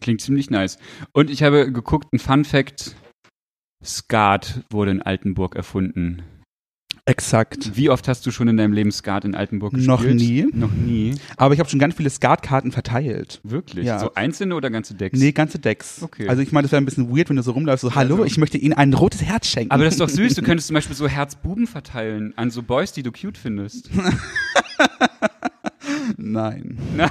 Klingt ziemlich nice. Und ich habe geguckt, ein Fun Fact: Skat wurde in Altenburg erfunden. Exakt. Wie oft hast du schon in deinem Leben Skat in Altenburg gespielt? Noch nie. Noch nie. Aber ich habe schon ganz viele Skatkarten verteilt. Wirklich? Ja. So einzelne oder ganze Decks? Nee, ganze Decks. Okay. Also ich meine, das wäre ein bisschen weird, wenn du so rumläufst, so, hallo, Also- ich möchte Ihnen ein rotes Herz schenken. Aber das ist doch süß. Du könntest zum Beispiel so Herzbuben verteilen an so Boys, die du cute findest. Nein.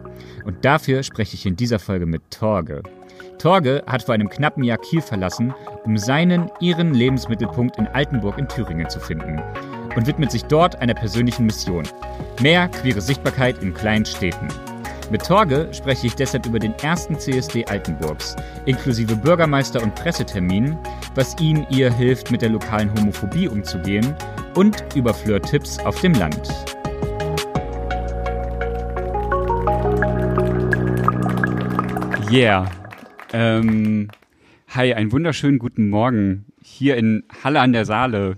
Und dafür spreche ich in dieser Folge mit Torge. Torge hat vor einem knappen Jahr Kiel verlassen, um seinen, ihren Lebensmittelpunkt in Altenburg in Thüringen zu finden und widmet sich dort einer persönlichen Mission. Mehr queere Sichtbarkeit in kleinen Städten. Mit Torge spreche ich deshalb über den ersten CSD Altenburgs, inklusive Bürgermeister- und Presseterminen, was ihm ihr hilft, mit der lokalen Homophobie umzugehen und über Flirt-Tipps auf dem Land. Yeah. Ähm, hi, einen wunderschönen guten Morgen hier in Halle an der Saale.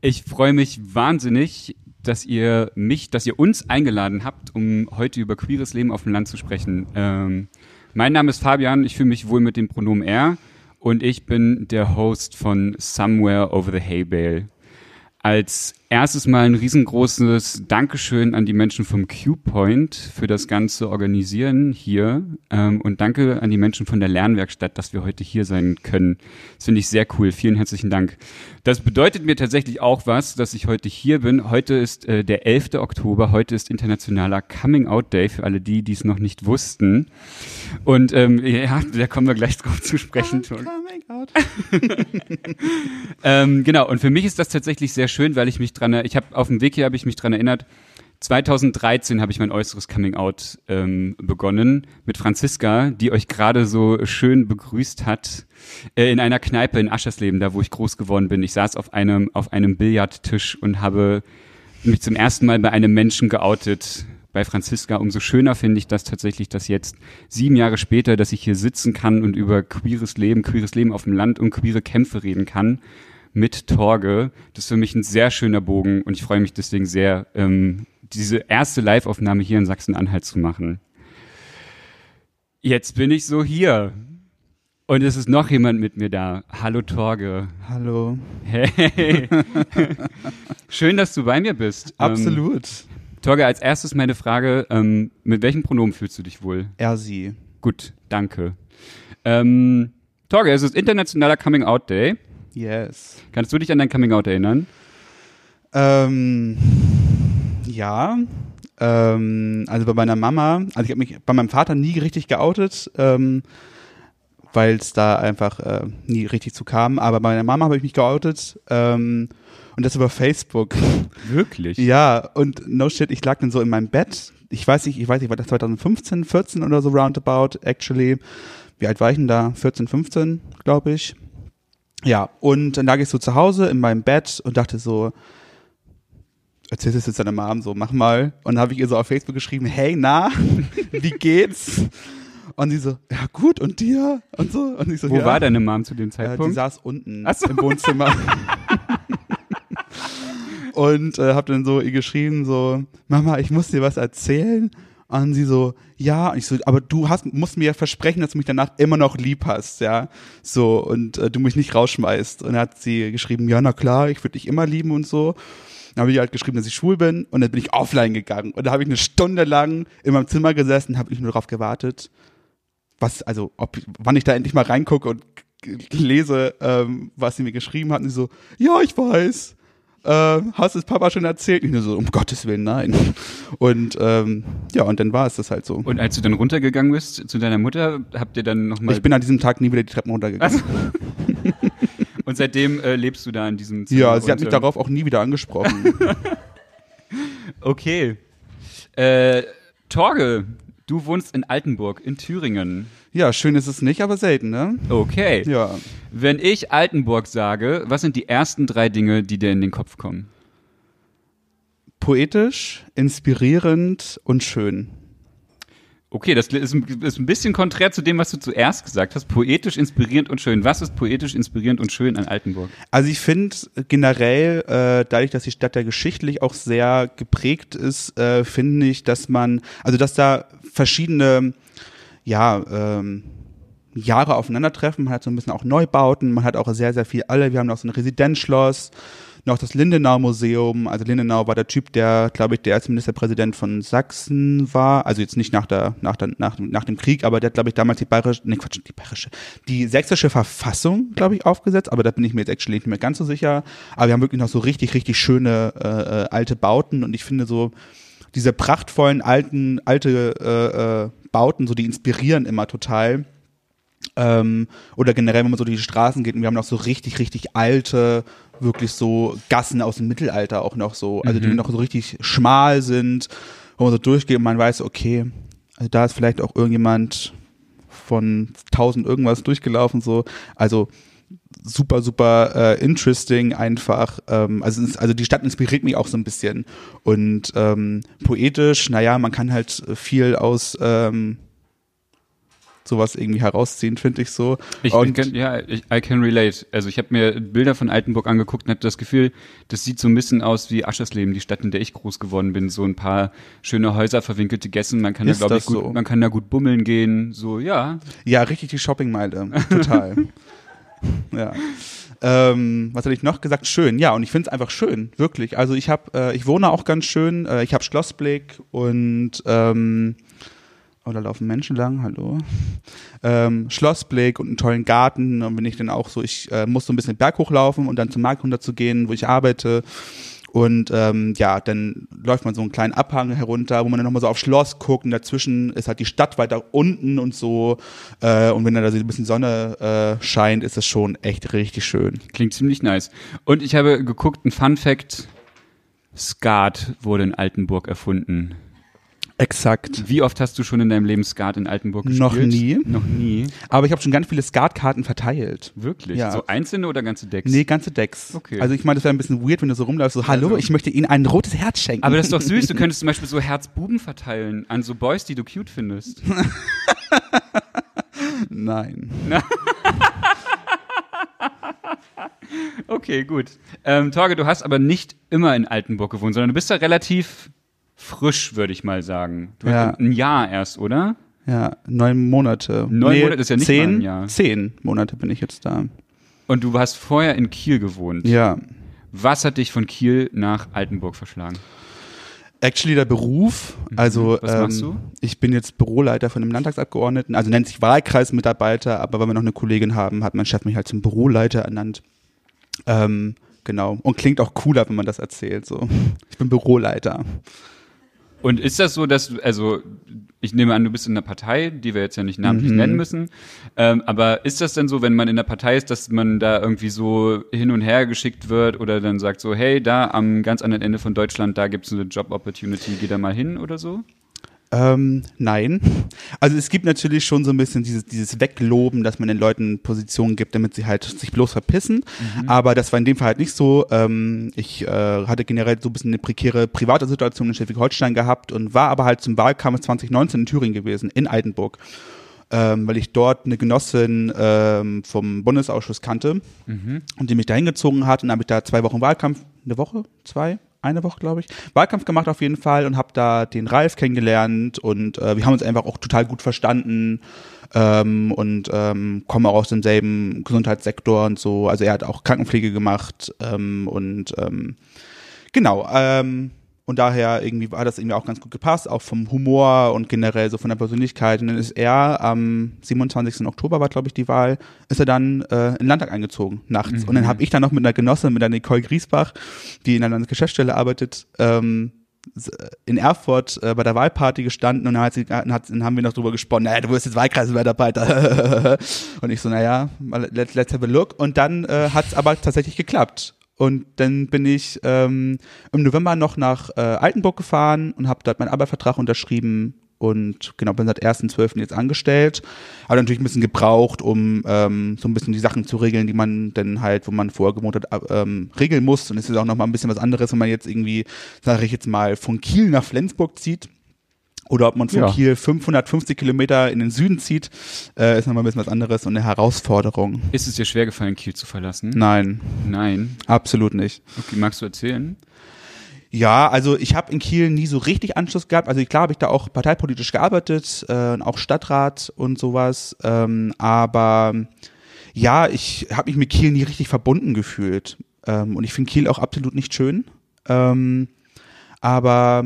Ich freue mich wahnsinnig, dass ihr mich, dass ihr uns eingeladen habt, um heute über queeres Leben auf dem Land zu sprechen. Ähm, mein Name ist Fabian, ich fühle mich wohl mit dem Pronomen er und ich bin der Host von Somewhere Over the Hay Bale. Als erstes mal ein riesengroßes Dankeschön an die Menschen vom Q-Point für das ganze Organisieren hier ähm, und danke an die Menschen von der Lernwerkstatt, dass wir heute hier sein können. Das finde ich sehr cool. Vielen herzlichen Dank. Das bedeutet mir tatsächlich auch was, dass ich heute hier bin. Heute ist äh, der 11. Oktober. Heute ist internationaler Coming Out Day für alle die, die es noch nicht wussten. Und ähm, ja, da kommen wir gleich drauf zu sprechen. Coming out. Ähm, genau, und für mich ist das tatsächlich sehr schön, weil ich mich dran, ich habe auf dem Weg hier habe ich mich dran erinnert. 2013 habe ich mein äußeres Coming Out ähm, begonnen mit Franziska, die euch gerade so schön begrüßt hat äh, in einer Kneipe in Aschersleben, da wo ich groß geworden bin. Ich saß auf einem auf einem Billardtisch und habe mich zum ersten Mal bei einem Menschen geoutet. Bei Franziska umso schöner finde ich das tatsächlich, dass jetzt sieben Jahre später, dass ich hier sitzen kann und über queeres Leben, queeres Leben auf dem Land und queere Kämpfe reden kann mit Torge. Das ist für mich ein sehr schöner Bogen und ich freue mich deswegen sehr, ähm, diese erste Live-Aufnahme hier in Sachsen-Anhalt zu machen. Jetzt bin ich so hier. Und es ist noch jemand mit mir da. Hallo Torge. Hallo. Hey. Schön, dass du bei mir bist. Ähm, Absolut. Torge, als erstes meine Frage, ähm, mit welchem Pronomen fühlst du dich wohl? er, sie. Gut, danke. Ähm, Torge, es ist internationaler Coming Out Day. Yes. Kannst du dich an dein Coming Out erinnern? Ähm, ja. Ähm, also bei meiner Mama, also ich habe mich bei meinem Vater nie richtig geoutet, ähm, weil es da einfach äh, nie richtig zu kam. Aber bei meiner Mama habe ich mich geoutet ähm, und das über Facebook. Wirklich? Ja, und no shit, ich lag dann so in meinem Bett. Ich weiß nicht, ich weiß nicht, war das 2015, 14 oder so roundabout, actually. Wie alt war ich denn da? 14, 15, glaube ich. Ja, und dann lag ich so zu Hause in meinem Bett und dachte so, erzähl das jetzt deiner Mom so, mach mal. Und dann habe ich ihr so auf Facebook geschrieben, hey, na, wie geht's? Und sie so, ja gut, und dir? Und so. Und ich so, Wo ja. war deine Mom zu dem Äh, die Zeitpunkt? saß unten so. im Wohnzimmer. und äh, hab dann so ihr geschrieben, so, Mama, ich muss dir was erzählen. Und sie so, ja, und ich so, aber du hast, musst mir ja versprechen, dass du mich danach immer noch lieb hast, ja. So, und äh, du mich nicht rausschmeißt. Und dann hat sie geschrieben, ja, na klar, ich würde dich immer lieben und so. Dann habe ich halt geschrieben, dass ich schwul bin und dann bin ich offline gegangen. Und da habe ich eine Stunde lang in meinem Zimmer gesessen, habe ich nur darauf gewartet, was, also, ob, wann ich da endlich mal reingucke und lese, ähm, was sie mir geschrieben hat. Und sie so, ja, ich weiß. Äh, hast es Papa schon erzählt? Und ich nur so, um Gottes Willen, nein. Und ähm, ja, und dann war es das halt so. Und als du dann runtergegangen bist zu deiner Mutter, habt ihr dann nochmal. Ich bin an diesem Tag nie wieder die Treppen runtergegangen. und seitdem äh, lebst du da in diesem Zimmer. ja, sie hat mich darauf auch nie wieder angesprochen. Okay. Äh, Torge, Du wohnst in Altenburg in Thüringen. Ja, schön ist es nicht, aber selten, ne? Okay. Ja. Wenn ich Altenburg sage, was sind die ersten drei Dinge, die dir in den Kopf kommen? Poetisch, inspirierend und schön. Okay, das ist, ein- bisschen konträr zu dem, was du zuerst gesagt hast. Poetisch, inspirierend und schön. Was ist poetisch, inspirierend und schön an Altenburg? Also ich finde generell, äh, dadurch, dass die Stadt ja geschichtlich auch sehr geprägt ist, äh, finde ich, dass man, also dass da verschiedene, ja, ähm, Jahre aufeinandertreffen. Man hat so ein bisschen auch Neubauten, man hat auch sehr, sehr viel alle. Wir haben noch so ein Residenzschloss, noch das Lindenau-Museum. Also Lindenau war der Typ, der, glaube ich, der erste Ministerpräsident von Sachsen war. Also jetzt nicht nach der, nach der, nach, nach dem Krieg, aber der hat, glaube ich, damals die bayerische, nee, Quatsch, die bayerische, die sächsische Verfassung, glaube ich, aufgesetzt. Aber da bin ich mir jetzt actually nicht mehr ganz so sicher. Aber wir haben wirklich noch so richtig, richtig schöne äh, äh, alte Bauten und ich finde so, diese prachtvollen alten, alte äh, äh, Bauten, so die inspirieren immer total. Ähm, oder generell, wenn man so durch die Straßen geht und wir haben noch so richtig, richtig alte, wirklich so Gassen aus dem Mittelalter auch noch so, also die noch so richtig schmal sind, wo man so durchgeht und man weiß, okay, also da ist vielleicht auch irgendjemand von 1000 irgendwas durchgelaufen so, also super, super äh, interesting einfach. Ähm, also, also die Stadt inspiriert mich auch so ein bisschen. Und ähm, poetisch, naja, man kann halt viel aus ähm, sowas irgendwie herausziehen, finde ich so. Ich, und kann, ja, ich, I can relate. Also ich habe mir Bilder von Altenburg angeguckt und hatte das Gefühl, das sieht so ein bisschen aus wie Aschersleben, die Stadt, in der ich groß geworden bin. So ein paar schöne Häuser, verwinkelte Gässen. Man kann da, glaube ich, gut, so? man kann da gut bummeln gehen. So, ja. ja, richtig die Shoppingmeile, total. ja. Ähm, was hatte ich noch gesagt? Schön, ja, und ich finde es einfach schön, wirklich. Also ich habe, äh, ich wohne auch ganz schön, äh, ich habe Schlossblick und ähm, oh, da laufen Menschen lang, hallo. Ähm, Schlossblick und einen tollen Garten. Und wenn ich dann auch so, ich äh, muss so ein bisschen den Berg hochlaufen und dann zum Markt runter zu gehen, wo ich arbeite. Und ähm, ja, dann läuft man so einen kleinen Abhang herunter, wo man dann nochmal so auf Schloss guckt und dazwischen ist halt die Stadt weiter unten und so. Äh, und wenn dann da so ein bisschen Sonne äh, scheint, ist es schon echt richtig schön. Klingt ziemlich nice. Und ich habe geguckt, ein Fun Fact. Skat wurde in Altenburg erfunden. Exakt. Wie oft hast du schon in deinem Leben Skat in Altenburg gespielt? Noch nie. Noch nie. Aber ich habe schon ganz viele Skatkarten verteilt. Wirklich? Ja. So einzelne oder ganze Decks? Nee, ganze Decks. Okay. Also ich meine, das wäre ein bisschen weird, wenn du so rumläufst, so, hallo, ich möchte Ihnen ein rotes Herz schenken. Aber das ist doch süß. Du könntest zum Beispiel so Herzbuben verteilen an so Boys, die du cute findest. Nein. Okay, gut. Ähm, Torge, du hast aber nicht immer in Altenburg gewohnt, sondern du bist da relativ frisch, würde ich mal sagen. Du Ja. ein Jahr erst, oder? Ja, neun Monate. Neun Monate ist ja nicht zehn, mal ein Jahr. Zehn Monate bin ich jetzt da. Und du hast vorher in Kiel gewohnt. Ja. Was hat dich von Kiel nach Altenburg verschlagen? Actually der Beruf, also Mhm. Was ähm, machst du? ich bin jetzt Büroleiter von einem Landtagsabgeordneten, also nennt sich Wahlkreismitarbeiter, aber weil wir noch eine Kollegin haben, hat mein Chef mich halt zum Büroleiter ernannt. Ähm, genau. Und klingt auch cooler, wenn man das erzählt. So. Ich bin Büroleiter. Und ist das so, dass du, also ich nehme an, du bist in einer Partei, die wir jetzt ja nicht namentlich Mhm. nennen müssen, ähm, aber ist das denn so, wenn man in der Partei ist, dass man da irgendwie so hin und her geschickt wird oder dann sagt so, hey, da am ganz anderen Ende von Deutschland, da gibt's eine Job-Opportunity, geh da mal hin oder so? Ähm, nein. Also es gibt natürlich schon so ein bisschen dieses, dieses Wegloben, dass man den Leuten Positionen gibt, damit sie halt sich bloß verpissen. Aber das war in dem Fall halt nicht so. Ähm, ich äh, hatte generell so ein bisschen eine prekäre private Situation in Schleswig-Holstein gehabt und war aber halt zum Wahlkampf 2019 in Thüringen gewesen, in Altenburg. Ähm, weil ich dort eine Genossin ähm, vom Bundesausschuss kannte und die mich da hingezogen hat. Und dann habe ich da zwei Wochen Wahlkampf, eine Woche, zwei, eine Woche, glaube ich, Wahlkampf gemacht auf jeden Fall und habe da den Ralf kennengelernt und äh, wir haben uns einfach auch total gut verstanden ähm, und ähm, kommen auch aus demselben Gesundheitssektor und so. Also er hat auch Krankenpflege gemacht ähm, und ähm, genau. Ähm, und daher irgendwie war das irgendwie auch ganz gut gepasst, auch vom Humor und generell so von der Persönlichkeit. Und dann ist er am 27. Oktober war, glaube ich, die Wahl, ist er dann äh, in den Landtag eingezogen, nachts. Und dann habe ich dann noch mit einer Genossin, mit der Nicole Griesbach, die in einer Landesgeschäftsstelle arbeitet, ähm, s- in Erfurt äh, bei der Wahlparty gestanden und dann, hat sie, hat, dann haben wir noch drüber gesponnen, naja, du wirst jetzt Wahlkreismitarbeiter. und ich so, naja, let's, let's have a look. Und dann äh, hat es aber tatsächlich geklappt. Und dann bin ich ähm, im November noch nach äh, Altenburg gefahren und habe dort meinen Arbeitsvertrag unterschrieben und genau, bin seit 1.12. jetzt angestellt. Aber natürlich ein bisschen gebraucht, um ähm, so ein bisschen die Sachen zu regeln, die man dann halt, wo man vorher gewohnt hat, ähm, regeln muss. Und es ist auch nochmal ein bisschen was anderes, wenn man jetzt irgendwie, sage ich jetzt mal, von Kiel nach Flensburg zieht. Oder ob man von Ja. Kiel 550 Kilometer in den Süden zieht, äh, ist nochmal ein bisschen was anderes und eine Herausforderung. Ist es dir schwer gefallen, Kiel zu verlassen? Nein, Nein. absolut nicht. Okay, magst du erzählen? Ja, also ich habe in Kiel nie so richtig Anschluss gehabt. Also klar habe ich da auch parteipolitisch gearbeitet, äh, und auch Stadtrat und sowas. Ähm, aber ja, ich habe mich mit Kiel nie richtig verbunden gefühlt. Ähm, und ich finde Kiel auch absolut nicht schön. Ähm, aber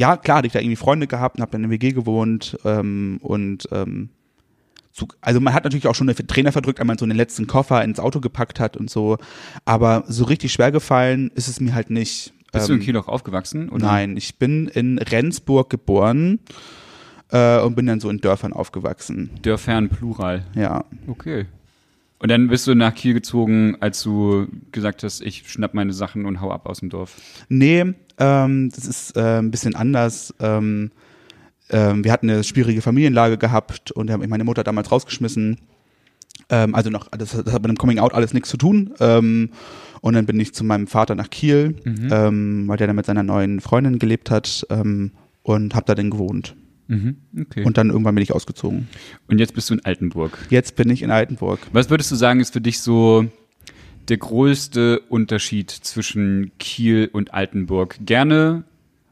ja, klar, hatte ich da irgendwie Freunde gehabt und habe dann in der WG gewohnt ähm, und ähm, zu, also man hat natürlich auch schon eine Trainer verdrückt, wenn man so den letzten Koffer ins Auto gepackt hat und so, aber so richtig schwer gefallen ist es mir halt nicht. Bist du in Ähm, Kiel auch aufgewachsen? Oder? Nein, ich bin in Rendsburg geboren äh, und bin dann so in Dörfern aufgewachsen. Dörfern Plural. Ja. Okay. Und dann bist du nach Kiel gezogen, als du gesagt hast, ich schnapp meine Sachen und hau ab aus dem Dorf. Nee, ähm, das ist äh, ein bisschen anders. Ähm, ähm, wir hatten eine schwierige Familienlage gehabt und haben meine Mutter damals rausgeschmissen. Ähm, also noch, das, das hat mit dem Coming Out alles nichts zu tun. Ähm, und dann bin ich zu meinem Vater nach Kiel, ähm, weil der da mit seiner neuen Freundin gelebt hat und habe da dann gewohnt. Mhm. Okay. Und, Und dann irgendwann bin ich ausgezogen. jetzt bist du in Altenburg. Jetzt bin ich in Altenburg. Was würdest du sagen, ist für dich so der größte Unterschied zwischen Kiel und Altenburg? Gerne,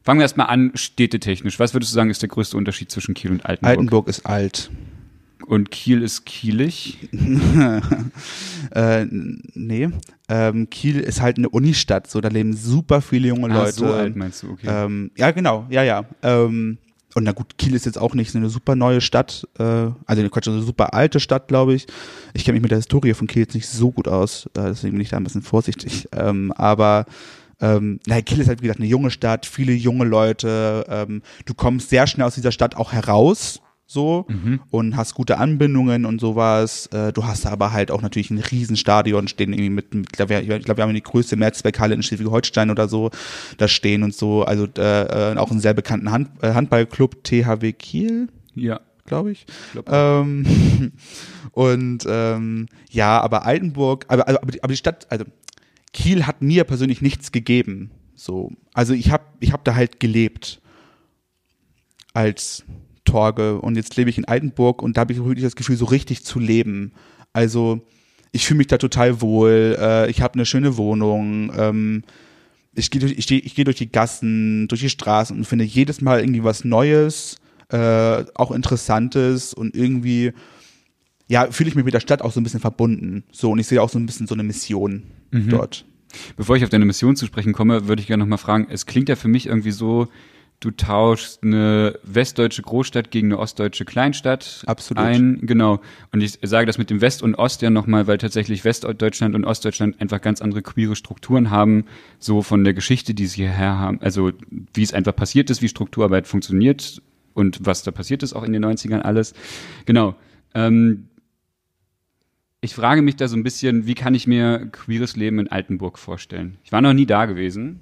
fangen wir erstmal an, städtetechnisch. Was würdest du sagen, ist der größte Unterschied zwischen Kiel und Altenburg? Altenburg ist alt. Und Kiel ist kielig? Äh, nee. Ähm, Kiel ist halt eine Unistadt, so da leben super viele junge Ah, Leute. so alt meinst du, okay. ähm, ja, genau, ja, ja. Ähm, und na gut, Kiel ist jetzt auch nicht so eine super neue Stadt, äh, also eine Quatsch, eine super alte Stadt, glaube ich. Ich kenne mich mit der Historie von Kiel jetzt nicht so gut aus, äh, deswegen bin ich da ein bisschen vorsichtig. Ähm, aber ähm, na, Kiel ist halt, wie gesagt, eine junge Stadt, viele junge Leute. Ähm, du kommst sehr schnell aus dieser Stadt auch heraus, so, und hast gute Anbindungen und sowas. Äh, du hast aber halt auch natürlich ein Riesenstadion stehen, irgendwie mit, mit ich glaube, glaub, wir haben die größte Mehrzweckhalle in Schleswig-Holstein oder so, da stehen und so. Also äh, äh, auch einen sehr bekannten Hand, äh, Handballclub, THW Kiel, ja. glaube ich. glaub Ähm, und ähm, ja, aber Altenburg, aber, also, aber, die, aber die Stadt, also Kiel hat mir persönlich nichts gegeben. So, also ich habe ich hab da halt gelebt als Torge und jetzt lebe ich in Altenburg und da habe ich wirklich das Gefühl, so richtig zu leben. Also ich fühle mich da total wohl. Äh, ich habe eine schöne Wohnung. Ähm, ich gehe durch, ich geh, ich geh durch die Gassen, durch die Straßen und finde jedes Mal irgendwie was Neues, äh, auch Interessantes und irgendwie, ja, fühle ich mich mit der Stadt auch so ein bisschen verbunden. So, und ich sehe auch so ein bisschen so eine Mission dort. Bevor ich auf deine Mission zu sprechen komme, würde ich gerne noch mal fragen, es klingt ja für mich irgendwie so, du tauschst eine westdeutsche Großstadt gegen eine ostdeutsche Kleinstadt Absolut. ein. Genau. Und ich sage das mit dem West und Ost ja nochmal, weil tatsächlich Westdeutschland und Ostdeutschland einfach ganz andere queere Strukturen haben, so von der Geschichte, die sie hierher haben, also wie es einfach passiert ist, wie Strukturarbeit funktioniert und was da passiert ist auch in den 90ern alles. Genau. Ähm, ich frage mich da so ein bisschen, wie kann ich mir queeres Leben in Altenburg vorstellen? Ich war noch nie da gewesen.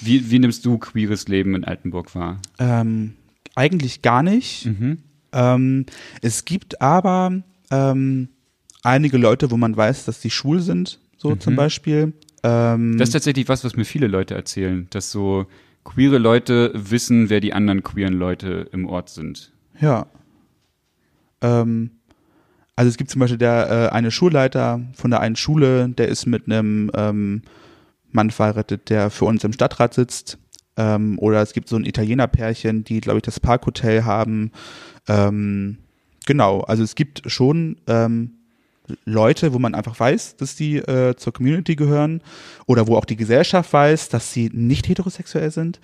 Wie, wie nimmst du queeres Leben in Altenburg wahr? Ähm, eigentlich gar nicht. Mhm. Ähm, es gibt aber ähm, einige Leute, wo man weiß, dass die schwul sind, so zum Beispiel. Ähm, Das ist tatsächlich was, was mir viele Leute erzählen, dass so queere Leute wissen, wer die anderen queeren Leute im Ort sind. Ja. Ähm, also es gibt zum Beispiel der äh, eine Schulleiter von der einen Schule, der ist mit einem ähm, Mann verheiratet, der für uns im Stadtrat sitzt. Ähm, oder es gibt so ein Italiener-Pärchen, die, glaube ich, das Parkhotel haben. Ähm, genau, also es gibt schon ähm, Leute, wo man einfach weiß, dass die äh, zur Community gehören oder wo auch die Gesellschaft weiß, dass sie nicht heterosexuell sind.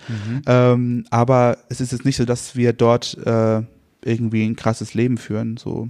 Ähm, aber es ist jetzt nicht so, dass wir dort äh, irgendwie ein krasses Leben führen. So,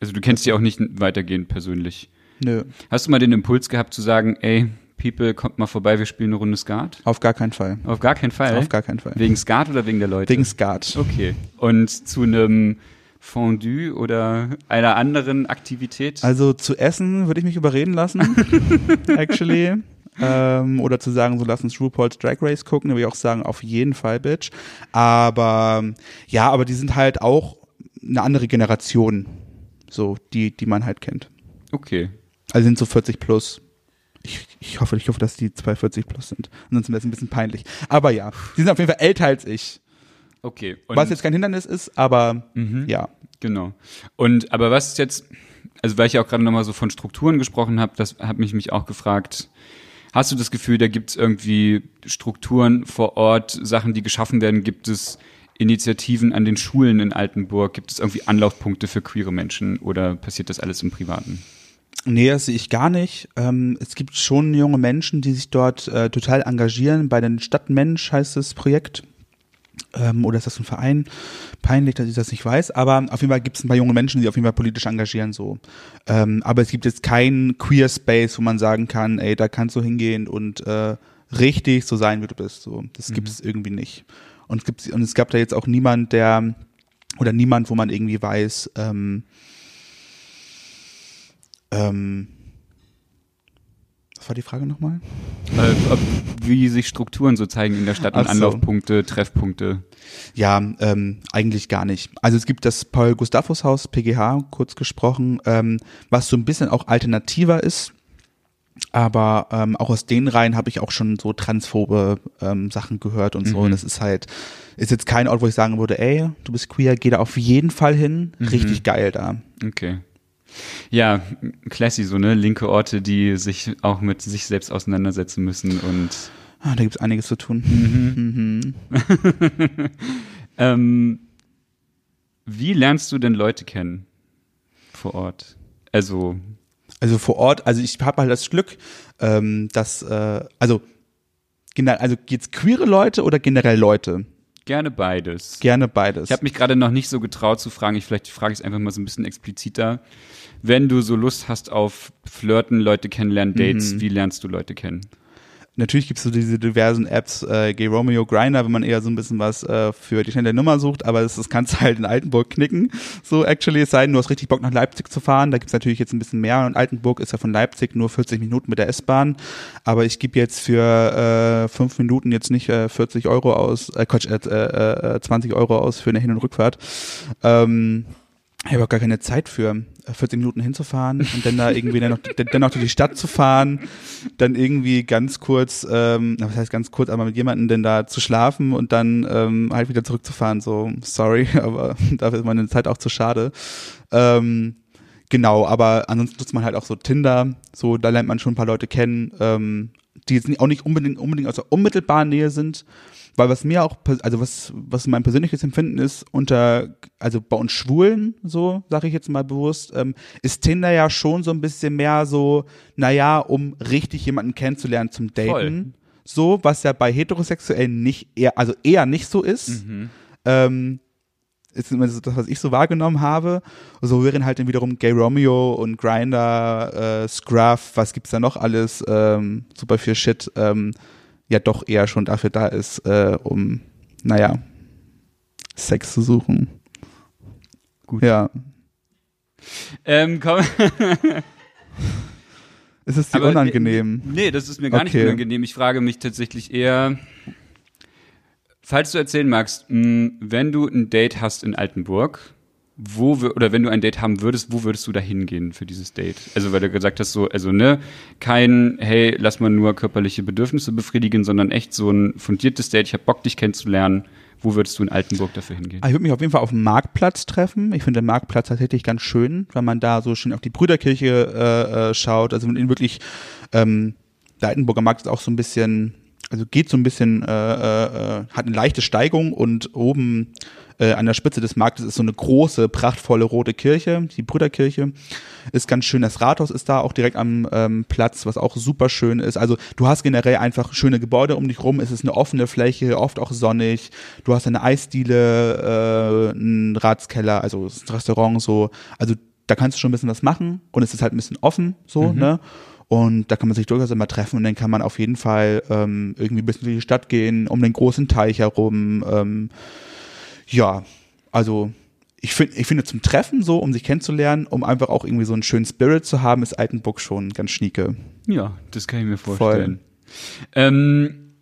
Also du kennst die auch nicht weitergehend persönlich. nö, Hast du mal den Impuls gehabt zu sagen, ey, People, kommt mal vorbei, wir spielen eine Runde Skat? auf gar keinen Fall. Auf gar keinen Fall. Auf gar keinen Fall. Wegen Skat oder wegen der Leute? Wegen Skat. Okay. Und zu einem Fondue oder einer anderen Aktivität? Also zu essen würde ich mich überreden lassen, actually. ähm, oder zu sagen, so lass uns RuPaul's Drag Race gucken, da würde ich auch sagen, auf jeden Fall, Bitch. Aber ja, aber die sind halt auch eine andere Generation, so die, die man halt kennt. Okay. Also sind so 40 plus. Ich, ich hoffe, ich hoffe, dass die 240 plus sind. Ansonsten wäre es ein bisschen peinlich. Aber ja, die sind auf jeden Fall älter als ich. Okay. Was jetzt kein Hindernis ist, aber ja. Genau. Und aber was ist jetzt, also weil ich ja auch gerade nochmal so von Strukturen gesprochen habe, das hat mich mich auch gefragt, hast du das Gefühl, da gibt es irgendwie Strukturen vor Ort, Sachen, die geschaffen werden, gibt es Initiativen an den Schulen in Altenburg, gibt es irgendwie Anlaufpunkte für queere Menschen oder passiert das alles im Privaten? Nee, das sehe ich gar nicht. Ähm, es gibt schon junge Menschen, die sich dort äh, total engagieren. Bei den Stadtmensch heißt das Projekt. Ähm, oder ist das ein Verein? Peinlich, dass ich das nicht weiß. Aber auf jeden Fall gibt es ein paar junge Menschen, die sich auf jeden Fall politisch engagieren. so. Ähm, aber es gibt jetzt keinen Queer Space, wo man sagen kann, ey, da kannst du hingehen und äh, richtig so sein, wie du bist. So, das gibt es irgendwie nicht. Und es gibt und es gab da jetzt auch niemand, der oder niemand, wo man irgendwie weiß, ähm, ähm, was war die Frage nochmal? Äh, ob, wie sich Strukturen so zeigen in der Stadt und so. Anlaufpunkte, Treffpunkte. Ja, ähm, eigentlich gar nicht. Also es gibt das Paul-Gustafus-Haus, PGH, kurz gesprochen, ähm, was so ein bisschen auch alternativer ist. Aber ähm, auch aus den Reihen habe ich auch schon so transphobe ähm, Sachen gehört und so. Mhm. Und das ist halt, ist jetzt kein Ort, wo ich sagen würde, ey, du bist queer, geh da auf jeden Fall hin. Richtig geil da. Okay. Ja, classy, so ne, linke Orte, die sich auch mit sich selbst auseinandersetzen müssen und Ah, da gibt's einiges zu tun. Mhm. ähm, wie lernst du denn Leute kennen vor Ort? Also, Also vor Ort, also ich habe halt das Glück, ähm, dass, äh, also, also geht's queere Leute oder generell Leute? Gerne beides. Gerne beides. Ich habe mich gerade noch nicht so getraut zu fragen, ich vielleicht frage ich es einfach mal so ein bisschen expliziter. Wenn du so Lust hast auf Flirten, Leute kennenlernen, Dates, wie lernst du Leute kennen? Natürlich gibt's so diese diversen Apps, äh, Gay Romeo, Grinder, wenn man eher so ein bisschen was äh, für die schnelle Nummer sucht, aber das, das kannst du halt in Altenburg knicken. So actually, es sei denn, du hast richtig Bock nach Leipzig zu fahren. Da gibt's natürlich jetzt ein bisschen mehr und Altenburg ist ja von Leipzig nur 40 Minuten mit der S-Bahn. Aber ich gebe jetzt für äh, fünf Minuten jetzt nicht äh, 40 Euro aus, äh, Quatsch, äh, äh, 20 Euro aus für eine Hin- und Rückfahrt. Ähm, ich habe auch gar keine Zeit für, äh, 40 Minuten hinzufahren und dann da irgendwie dann noch, dann noch durch die Stadt zu fahren, dann irgendwie ganz kurz, ähm, was heißt ganz kurz, aber mit jemandem denn da zu schlafen und dann ähm, halt wieder zurückzufahren. So, sorry, aber dafür ist meine Zeit auch zu schade. Ähm, genau, aber ansonsten nutzt man halt auch so Tinder, so, da lernt man schon ein paar Leute kennen, ähm, die jetzt auch nicht unbedingt, unbedingt aus der unmittelbaren Nähe sind, weil was mir auch, also was, was mein persönliches Empfinden ist, unter, also bei uns Schwulen, so, sage ich jetzt mal bewusst, ähm, ist Tinder ja schon so ein bisschen mehr so, naja, um richtig jemanden kennenzulernen zum Daten. Voll. So, was ja bei Heterosexuellen nicht eher, also eher nicht so ist. Ähm, ist immer so das, was ich so wahrgenommen habe. So wären halt dann wiederum Gay Romeo und Grinder, äh, Scruff, was gibt's da noch alles, ähm, super viel Shit, ähm, ja doch eher schon dafür da ist, äh, um, naja, Sex zu suchen. Gut. Ja. Ähm, komm. Ist es dir Aber, unangenehm? Nee, das ist mir gar nicht Okay. unangenehm. Ich frage mich tatsächlich eher, falls du erzählen magst, mh, wenn du ein Date hast in Altenburg, wo oder wenn du ein Date haben würdest, wo würdest du da hingehen für dieses Date? Also weil du gesagt hast, so, also ne, kein, hey, lass mal nur körperliche Bedürfnisse befriedigen, sondern echt so ein fundiertes Date, ich hab Bock, dich kennenzulernen. Wo würdest du in Altenburg dafür hingehen? Ich würde mich auf jeden Fall auf dem Marktplatz treffen. Ich finde den Marktplatz tatsächlich ganz schön, wenn man da so schön auf die Brüderkirche äh, äh, schaut. Also ihn wirklich, ähm, der Altenburger Markt ist auch so ein bisschen, also geht so ein bisschen, äh, äh, äh, hat eine leichte Steigung und oben äh, an der Spitze des Marktes ist so eine große, prachtvolle rote Kirche, die Brüderkirche. Ist ganz schön. Das Rathaus ist da auch direkt am ähm, Platz, was auch super schön ist. Also du hast generell einfach schöne Gebäude um dich rum. Es ist eine offene Fläche, oft auch sonnig. Du hast eine Eisdiele, äh, einen Ratskeller, also ein Restaurant so. Also da kannst du schon ein bisschen was machen und es ist halt ein bisschen offen so, ne? Und da kann man sich durchaus immer treffen und dann kann man auf jeden Fall ähm, irgendwie ein bisschen durch die Stadt gehen, um den großen Teich herum. Ähm, ja, also ich finde, ich finde zum Treffen so, um sich kennenzulernen, um einfach auch irgendwie so einen schönen Spirit zu haben, ist Altenburg schon ganz schnieke. Ja, das kann ich mir vorstellen. Ähm,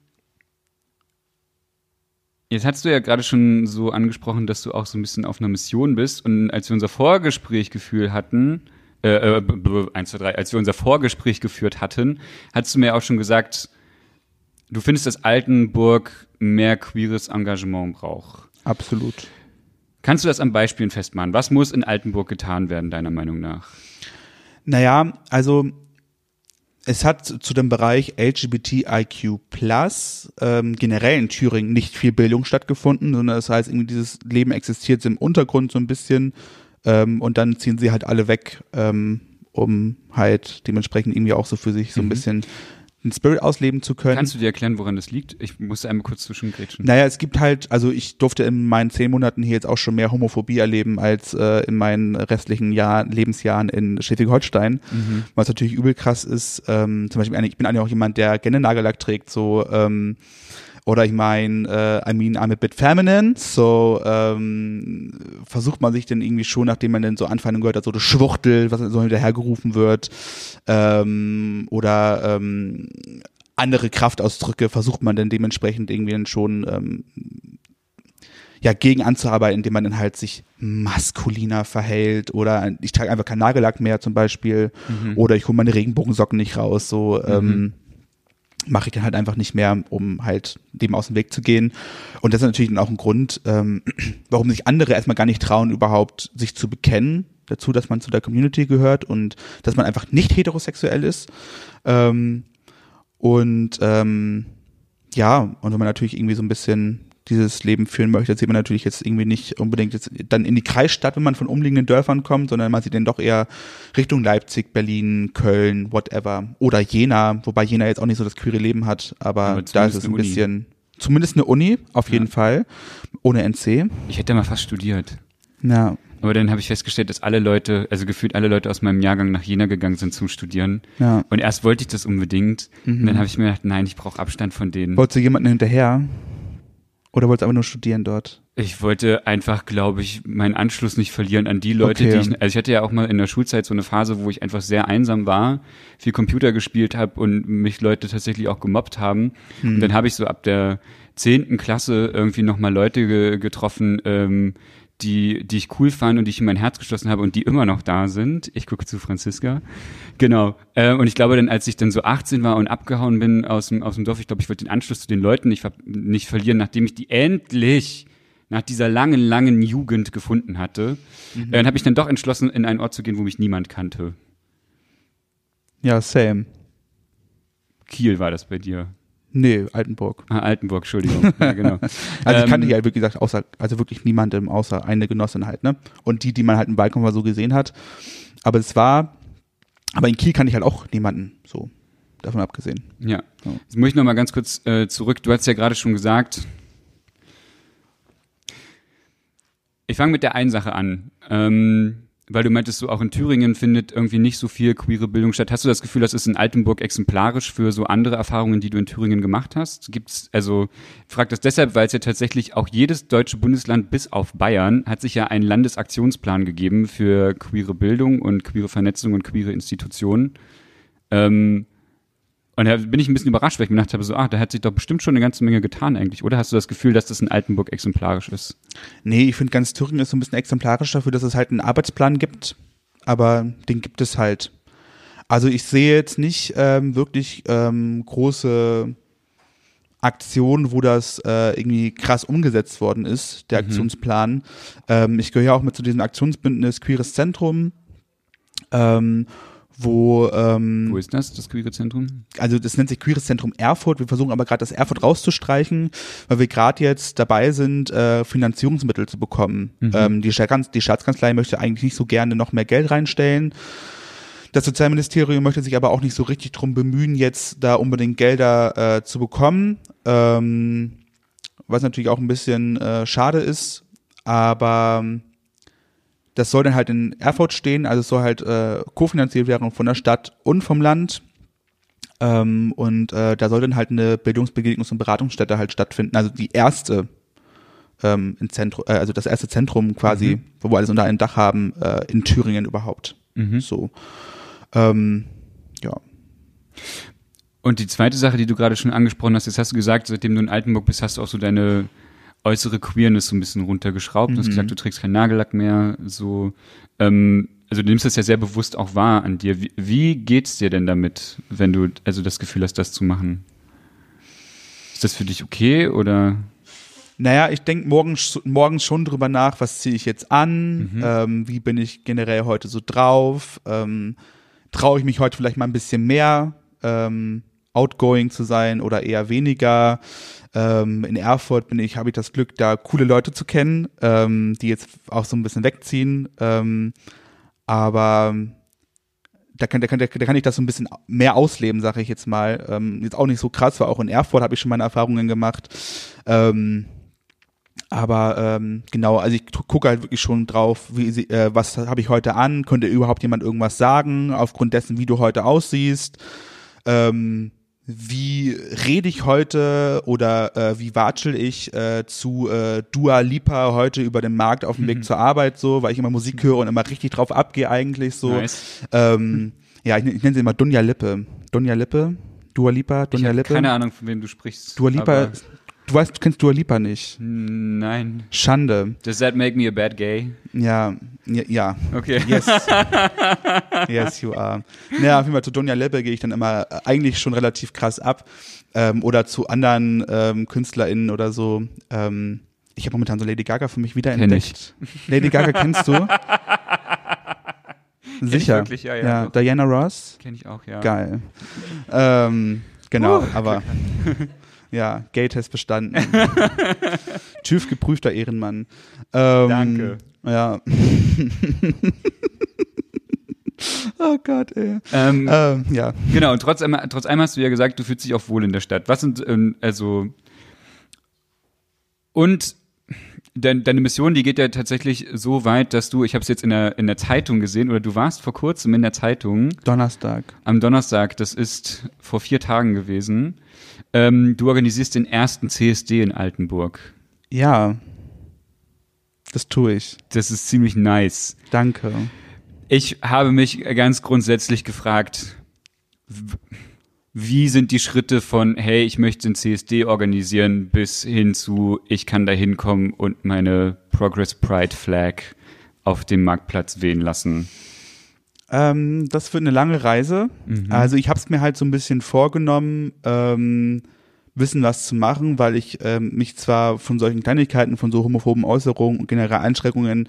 jetzt hast du ja gerade schon so angesprochen, dass du auch so ein bisschen auf einer Mission bist. Und als wir unser Vorgespräch gefühlt hatten, äh, äh, b- b- eins, zwei, drei, als wir unser Vorgespräch geführt hatten, hast du mir auch schon gesagt, du findest, dass Altenburg mehr queeres Engagement braucht. Absolut. Kannst du das an Beispielen festmachen? Was muss in Altenburg getan werden, deiner Meinung nach? Naja, also es hat zu dem Bereich LGBTIQ ähm, generell in Thüringen nicht viel Bildung stattgefunden, sondern das heißt, irgendwie dieses Leben existiert im Untergrund so ein bisschen ähm, und dann ziehen sie halt alle weg, ähm, um halt dementsprechend irgendwie auch so für sich so ein bisschen den Spirit ausleben zu können. Kannst du dir erklären, woran das liegt? Ich musste einmal kurz zwischengrätschen. Naja, es gibt halt, also ich durfte in meinen zehn Monaten hier jetzt auch schon mehr Homophobie erleben als äh, in meinen restlichen Jahr, Lebensjahren in Schleswig-Holstein, was natürlich übel krass ist. Ähm, zum Beispiel, ich bin eigentlich auch jemand, der gerne Nagellack trägt, so ähm, oder ich meine, äh, I mean, I'm a bit feminine, so ähm, versucht man sich dann irgendwie schon, nachdem man dann so Anfeindungen gehört hat, so das Schwuchtel, was so hinterhergerufen wird, ähm, oder ähm, andere Kraftausdrücke versucht man dann dementsprechend irgendwie dann schon ähm, ja gegen anzuarbeiten, indem man dann halt sich maskuliner verhält oder ich trage einfach keinen Nagellack mehr zum Beispiel oder ich hole meine Regenbogensocken nicht raus, so ähm, mache ich dann halt einfach nicht mehr, um halt dem aus dem Weg zu gehen. Und das ist natürlich dann auch ein Grund, ähm, warum sich andere erstmal gar nicht trauen, überhaupt sich zu bekennen dazu, dass man zu der Community gehört und dass man einfach nicht heterosexuell ist. Ähm, und ähm, ja, und wenn man natürlich irgendwie so ein bisschen dieses Leben führen möchte, sieht man natürlich jetzt irgendwie nicht unbedingt jetzt dann in die Kreisstadt, wenn man von umliegenden Dörfern kommt, sondern man sieht dann doch eher Richtung Leipzig, Berlin, Köln, whatever. Oder Jena, wobei Jena jetzt auch nicht so das queere Leben hat, aber, Aber da ist es ein bisschen, zumindest eine Uni, auf jeden Fall, ohne NC. Ich hätte mal fast studiert. Ja, Aber dann habe ich festgestellt, dass alle Leute, also gefühlt alle Leute aus meinem Jahrgang nach Jena gegangen sind zum Studieren. ja. Und erst wollte ich das unbedingt. Und dann habe ich mir gedacht, nein, ich brauche Abstand von denen. Wolltest du jemanden hinterher? Oder wolltest du einfach nur studieren dort? Ich wollte einfach, glaube ich, meinen Anschluss nicht verlieren an die Leute, Okay. die ich, also ich hatte ja auch mal in der Schulzeit so eine Phase, wo ich einfach sehr einsam war, viel Computer gespielt habe und mich Leute tatsächlich auch gemobbt haben. Und dann habe ich so ab der zehnten Klasse irgendwie nochmal Leute ge getroffen, ähm, die, die ich cool fand und die ich in mein Herz geschlossen habe und die immer noch da sind. Ich gucke zu Franziska. Genau. Äh, und ich glaube dann, als ich dann so 18 war und abgehauen bin aus dem, aus dem Dorf, ich glaube, ich wollte den Anschluss zu den Leuten nicht, nicht verlieren, nachdem ich die endlich nach dieser langen, langen Jugend gefunden hatte, äh, dann habe ich dann doch entschlossen, in einen Ort zu gehen, wo mich niemand kannte. Ja, same. Kiel war das bei dir. Nee, Altenburg. Ah, Altenburg, Entschuldigung. Ja, genau. Also ich Ähm, kannte ja wie gesagt außer also wirklich niemandem außer eine Genossin halt, ne? Und die, die man halt im Balkon mal so gesehen hat. Aber es war aber in Kiel kannte ich halt auch niemanden so davon abgesehen. Ja. Ja. Jetzt muss ich noch mal ganz kurz äh, zurück. Du hast ja gerade schon gesagt. Ich fange mit der einen Sache an. Ähm, weil du meintest, so auch in Thüringen findet irgendwie nicht so viel queere Bildung statt. Hast du das Gefühl, das ist in Altenburg exemplarisch für so andere Erfahrungen, die du in Thüringen gemacht hast? Gibt's, also, ich frage das deshalb, weil es ja tatsächlich auch jedes deutsche Bundesland bis auf Bayern hat sich ja einen Landesaktionsplan gegeben für queere Bildung und queere Vernetzung und queere Institutionen. Ähm, und da bin ich ein bisschen überrascht, weil ich mir gedacht habe, so, ah, da hat sich doch bestimmt schon eine ganze Menge getan eigentlich. Oder hast du das Gefühl, dass das in Altenburg exemplarisch ist? Nee, ich finde ganz Thüringen ist so ein bisschen exemplarisch dafür, dass es halt einen Arbeitsplan gibt, aber den gibt es halt. Also ich sehe jetzt nicht ähm, wirklich ähm, große Aktionen, wo das äh, irgendwie krass umgesetzt worden ist, der Aktionsplan. Ähm, ich gehöre ja auch mit zu diesem Aktionsbündnis Queeres Zentrum, ähm, wo ähm, Wo ist das, das queere Zentrum? also das nennt sich Queeres Zentrum Erfurt. Wir versuchen aber gerade das Erfurt rauszustreichen, weil wir gerade jetzt dabei sind, äh, Finanzierungsmittel zu bekommen. Ähm, die, die Staatskanzlei möchte eigentlich nicht so gerne noch mehr Geld reinstellen. Das Sozialministerium möchte sich aber auch nicht so richtig drum bemühen, jetzt da unbedingt Gelder äh, zu bekommen, ähm, was natürlich auch ein bisschen äh, schade ist, aber das soll dann halt in Erfurt stehen, also es soll halt äh, kofinanziert werden von der Stadt und vom Land. Ähm, und äh, da soll dann halt eine Bildungsbegegnungs- und Beratungsstätte halt stattfinden, also die erste ähm, in Zentrum, äh, also das erste Zentrum quasi, wo wir alles unter einem Dach haben, äh, in Thüringen überhaupt. Mhm. So. Ähm, ja. Und die zweite Sache, die du gerade schon angesprochen hast, jetzt hast du gesagt, seitdem du in Altenburg bist, hast du auch so deine äußere Queerness so ein bisschen runtergeschraubt. Du hast Mhm. gesagt, du trägst keinen Nagellack mehr. So, ähm, also du nimmst das ja sehr bewusst auch wahr an dir. Wie, wie geht's dir denn damit, wenn du also das Gefühl hast, das zu machen? Ist das für dich okay oder? Naja, ich denke morgens, morgens schon drüber nach, was ziehe ich jetzt an, Mhm. ähm, wie bin ich generell heute so drauf, ähm, traue ich mich heute vielleicht mal ein bisschen mehr ähm, outgoing zu sein oder eher weniger. Ähm, in Erfurt bin ich, habe ich das Glück, da coole Leute zu kennen, ähm, die jetzt auch so ein bisschen wegziehen. Ähm, aber da kann, da, kann, da kann ich das so ein bisschen mehr ausleben, sage ich jetzt mal. Ähm, jetzt auch nicht so krass, weil auch in Erfurt habe ich schon meine Erfahrungen gemacht. Ähm, aber ähm, genau, also ich gu- gucke halt wirklich schon drauf, wie sie, äh, was habe ich heute an, könnte überhaupt jemand irgendwas sagen, aufgrund dessen, wie du heute aussiehst. Ähm, wie rede ich heute oder äh, wie watschel ich äh, zu äh, Dua Lipa heute über den Markt auf dem Weg zur Arbeit so, weil ich immer Musik höre und immer richtig drauf abgehe eigentlich so. Nice. Ähm, ja, ich, ich nenne sie immer Dunja Lippe. Dunja Lippe? Dua Lipa? Ich Dunja habe Lippe? keine Ahnung, von wem du sprichst. Dua Lipa, du weißt, du kennst Dua Lipa nicht. Nein. Schande. Does that make me a bad gay? Ja, ja, ja. Okay. Yes. yes, you are. Naja, auf jeden Fall zu Donja Leppe gehe ich dann immer äh, eigentlich schon relativ krass ab. Ähm, oder zu anderen ähm, KünstlerInnen oder so. Ähm, ich habe momentan so Lady Gaga für mich wiederentdeckt. Lady Gaga kennst du? Sicher. wirklich, ja, ja, doch. Diana Ross? Kenne ich auch, ja. Geil. Ähm, genau, aber ja, Gay-Test bestanden. TÜV geprüfter Ehrenmann. Ähm, Danke. Ja. oh Gott, ey. Ähm, Ähm, ja. Genau, und trotz, einmal- trotz allem hast du ja gesagt, du fühlst dich auch wohl in der Stadt. Was sind, ähm, also, und dein, deine Mission, die geht ja tatsächlich so weit, dass du, ich habe es jetzt in der, in der Zeitung gesehen, oder du warst vor kurzem in der Zeitung, Donnerstag. am Donnerstag, das ist vor vier Tagen gewesen, ähm, du organisierst den ersten CSD in Altenburg. Ja. Das tue ich. Das ist ziemlich nice. Danke. Ich habe mich ganz grundsätzlich gefragt, wie sind die Schritte von, hey, ich möchte einen CSD organisieren, bis hin zu, ich kann da hinkommen und meine Progress Pride Flag auf dem Marktplatz wehen lassen. Ähm, das wird eine lange Reise. Also ich habe es mir halt so ein bisschen vorgenommen, ähm, wissen was zu machen, weil ich ähm, mich zwar von solchen Kleinigkeiten, von so homophoben Äußerungen und generell Einschränkungen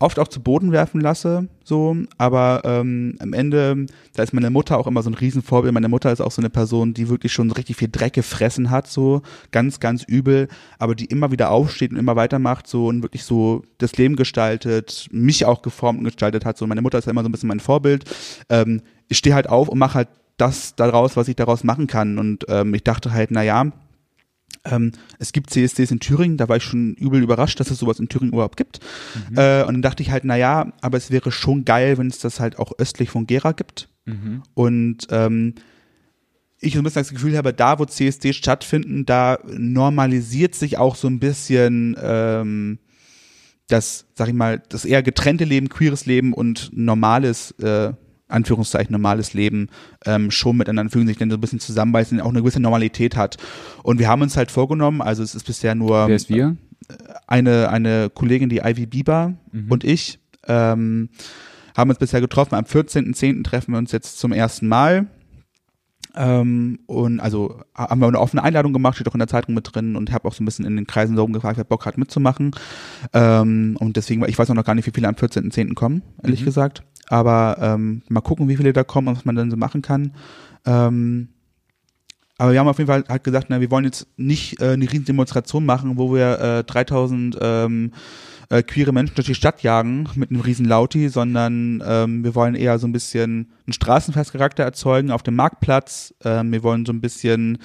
oft auch zu Boden werfen lasse, so, aber ähm, am Ende, da ist meine Mutter auch immer so ein Riesenvorbild. Meine Mutter ist auch so eine Person, die wirklich schon richtig viel Dreck gefressen hat, so ganz, ganz übel, aber die immer wieder aufsteht und immer weitermacht, so und wirklich so das Leben gestaltet, mich auch geformt und gestaltet hat. So, meine Mutter ist ja immer so ein bisschen mein Vorbild. Ähm, ich stehe halt auf und mache halt das daraus, was ich daraus machen kann. Und ähm, ich dachte halt, na ja, ähm, es gibt CSDs in Thüringen, da war ich schon übel überrascht, dass es sowas in Thüringen überhaupt gibt. Äh, und dann dachte ich halt, na ja, aber es wäre schon geil, wenn es das halt auch östlich von Gera gibt. Und ähm, ich so ein bisschen das Gefühl habe, da wo CSDs stattfinden, da normalisiert sich auch so ein bisschen ähm, das, sag ich mal, das eher getrennte Leben, queeres Leben und normales, äh, Anführungszeichen normales Leben ähm, schon miteinander fügen sich dann so ein bisschen zusammen, weil es dann auch eine gewisse Normalität hat. Und wir haben uns halt vorgenommen, also es ist bisher nur Wer ist wir? eine, eine Kollegin, die Ivy Bieber und ich, ähm, haben uns bisher getroffen. Am 14.10. treffen wir uns jetzt zum ersten Mal. Ähm, und also haben wir eine offene Einladung gemacht, steht auch in der Zeitung mit drin und habe auch so ein bisschen in den Kreisen darum gefragt, wer Bock hat mitzumachen. Ähm, und deswegen, ich weiß auch noch gar nicht, wie viele am 14.10. kommen, ehrlich gesagt. Aber ähm, mal gucken, wie viele da kommen und was man dann so machen kann. Ähm, aber wir haben auf jeden Fall halt gesagt, na, wir wollen jetzt nicht äh, eine riesen Demonstration machen, wo wir äh, 3000 ähm, äh, queere Menschen durch die Stadt jagen mit einem riesen Lauti, sondern ähm, wir wollen eher so ein bisschen einen Straßenfestcharakter erzeugen auf dem Marktplatz. Ähm, wir wollen so ein bisschen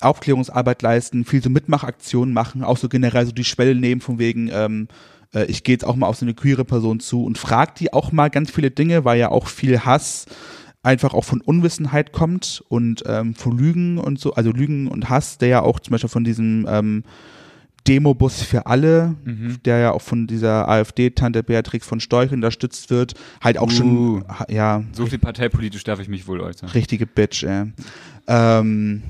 Aufklärungsarbeit leisten, viel so Mitmachaktionen machen, auch so generell so die Schwelle nehmen von wegen, ähm, äh, ich gehe jetzt auch mal auf so eine queere Person zu und frag die auch mal ganz viele Dinge, weil ja auch viel Hass einfach auch von Unwissenheit kommt und ähm, von Lügen und so, also Lügen und Hass, der ja auch zum Beispiel von diesem ähm, Demobus für alle, Mhm. der ja auch von dieser AfD-Tante Beatrix von Storch unterstützt wird, halt auch Uh. schon, ja, So viel parteipolitisch darf ich mich wohl äußern. richtige Bitch, ey. Ähm,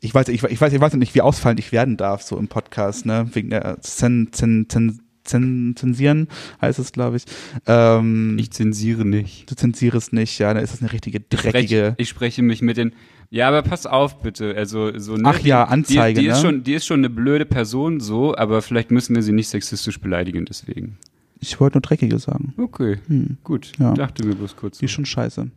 ich weiß, ich, ich weiß, ich weiß nicht, wie ausfallend ich werden darf, so im Podcast, ne, wegen der Zen, Zen, Zen, Zensieren heißt es, glaube ich. Ähm, Ich zensiere nicht. du zensierst nicht, ja, dann ist es eine richtige Ich spreche, dreckige. ich spreche mich mit den. Ja, aber pass auf bitte. Also so. Ne, Ach ja, Anzeige, Die, die, ist ne? schon, die ist schon eine blöde Person, so, aber vielleicht müssen wir sie nicht sexistisch beleidigen deswegen. Ich wollte nur dreckige sagen. Okay, Hm, gut. Ja. Dachte mir bloß kurz. die ist schon scheiße.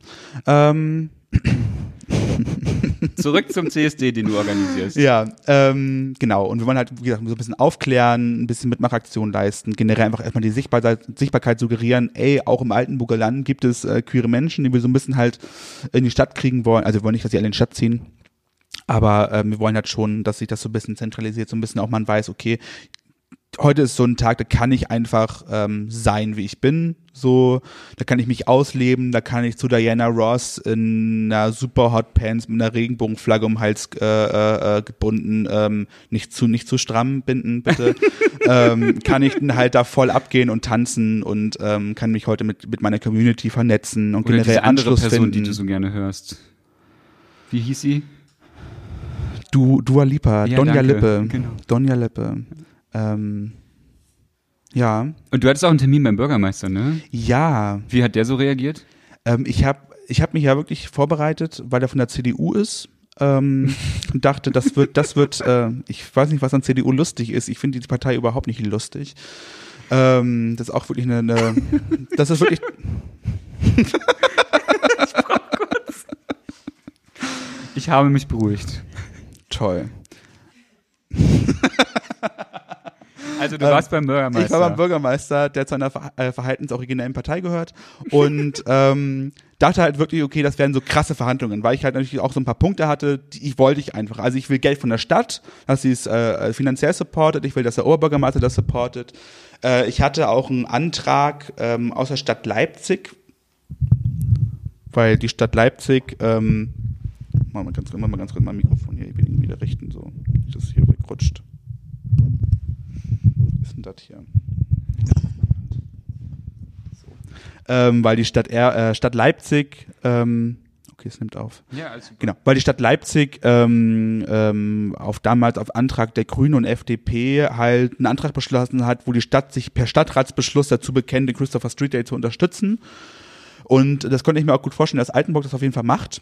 Ähm, Zurück zum CSD, den du organisierst. Ja, ähm, genau. Und wir wollen halt, wie gesagt, so ein bisschen aufklären, ein bisschen Mitmachaktion leisten, generell einfach erstmal die Sichtbarkeit, Sichtbarkeit suggerieren, ey, auch im Altenburger Land gibt es äh, queere Menschen, die wir so ein bisschen halt in die Stadt kriegen wollen. Also wir wollen nicht, dass sie alle in die Stadt ziehen. Aber ähm, wir wollen halt schon, dass sich das so ein bisschen zentralisiert, so ein bisschen auch man weiß, okay, heute ist so ein Tag, da kann ich einfach ähm, sein, wie ich bin. So, da kann ich mich ausleben, da kann ich zu Diana Ross in einer super Hot Pants mit einer Regenbogenflagge um den Hals äh, äh, äh, gebunden, ähm, nicht zu nicht zu stramm binden, bitte. ähm, kann ich dann halt da voll abgehen und tanzen und ähm, kann mich heute mit mit meiner Community vernetzen und Oder generell andere Anschluss Person, finden. die du so gerne hörst. Wie hieß sie? du Dua Lipa, Ja, Donja. Lippe, Genau. Donja Lippe. Ähm, ja, Und du hattest auch einen Termin beim Bürgermeister, ne? ja. Wie hat der so reagiert? Ähm, ich habe ich hab mich ja wirklich vorbereitet, weil er von der CDU ist. Ähm, und dachte, das wird, das wird, äh, ich weiß nicht, was an CDU lustig ist. Ich finde die Partei überhaupt nicht lustig. Ähm, das ist auch wirklich eine, eine das ist wirklich, Ich habe mich beruhigt. toll. Also du Ähm, warst beim Bürgermeister. Ich war beim Bürgermeister, der zu einer äh, verhaltensoriginellen Partei gehört und ähm, dachte halt wirklich, okay, das wären so krasse Verhandlungen, weil ich halt natürlich auch so ein paar Punkte hatte, die ich wollte ich einfach. Also ich will Geld von der Stadt, dass sie es äh, finanziell supportet, ich will, dass der Oberbürgermeister das supportet. Äh, ich hatte auch einen Antrag ähm, aus der Stadt Leipzig, weil die Stadt Leipzig, ähm, mal ganz, mal ganz kurz mein Mikrofon hier wieder, wieder richten, so, dass es hier wegrutscht. Denn das hier? So. Ähm, weil die Stadt, er, äh, Stadt Leipzig, ähm, okay, es nimmt auf. ja, also Genau, weil die Stadt Leipzig ähm, ähm, auf damals auf Antrag der Grünen und FDP halt einen Antrag beschlossen hat, wo die Stadt sich per Stadtratsbeschluss dazu bekennt, den Christopher Street Day zu unterstützen. Und das konnte ich mir auch gut vorstellen, dass Altenburg das auf jeden Fall macht.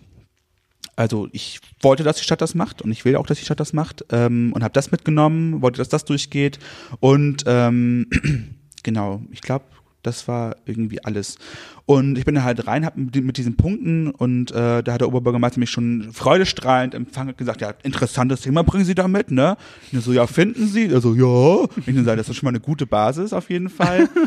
Also ich wollte, dass die Stadt das macht und ich will auch, dass die Stadt das macht ähm, und habe das mitgenommen, wollte, dass das durchgeht und ähm, genau, ich glaube, das war irgendwie alles. Und ich bin da halt rein, hab mit, mit diesen Punkten und äh, da hat der Oberbürgermeister mich schon freudestrahlend empfangen und gesagt, ja, interessantes Thema bringen Sie da mit, ne? Und ich so, ja, finden Sie? Also, ja. Ich dann sage, das ist schon mal eine gute Basis auf jeden Fall.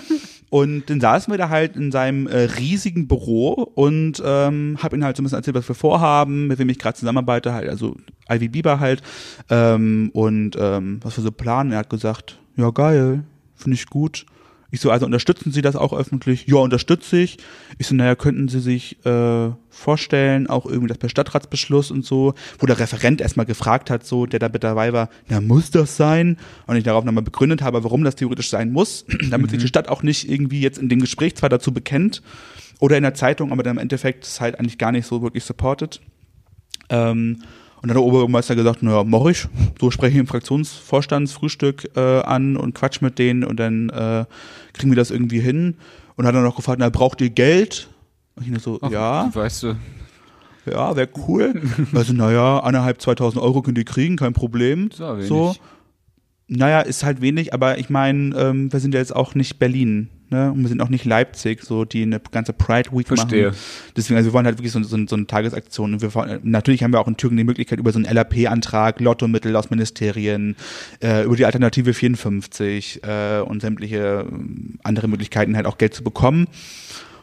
Und dann saßen wir da halt in seinem äh, riesigen Büro und ähm, habe ihm halt so ein bisschen erzählt, was wir vorhaben, mit wem ich gerade zusammenarbeite, halt, also Ivy Bieber halt, ähm, und ähm, was wir so planen. Er hat gesagt, ja geil, finde ich gut. Ich so, also unterstützen Sie das auch öffentlich? Ja, unterstütze ich. Ich so, naja, könnten Sie sich äh, vorstellen, auch irgendwie das per Stadtratsbeschluss und so, wo der Referent erstmal gefragt hat, so, der da mit dabei war, na, muss das sein? Und ich darauf nochmal begründet habe, warum das theoretisch sein muss, damit sich die Stadt auch nicht irgendwie jetzt in dem Gespräch zwar dazu bekennt oder in der Zeitung, aber dann im Endeffekt ist halt eigentlich gar nicht so wirklich supported. Ähm, und dann hat der Oberbürgermeister gesagt, naja, mach ich. So spreche ich im Fraktionsvorstandsfrühstück äh, an und quatsch mit denen und dann äh, kriegen wir das irgendwie hin. Und hat dann noch gefragt, na, braucht ihr Geld? Und ich so, Ach, ja, Weißt du, ja, wäre cool. also, naja, anderthalb, 2000 Euro könnt ihr kriegen, kein Problem. So, wenig. so. Naja, ist halt wenig, aber ich meine, ähm, wir sind ja jetzt auch nicht Berlin, ne? Und wir sind auch nicht Leipzig, so die eine ganze Pride Week Verstehe. machen. Deswegen, also wir wollen halt wirklich so, so, so eine Tagesaktion. Und wir, wollen- natürlich haben wir auch in Thüringen die Möglichkeit, über so einen LAP-Antrag, Lottomittel aus Ministerien, äh, über die Alternative 54 äh, und sämtliche ähm, andere Möglichkeiten halt auch Geld zu bekommen.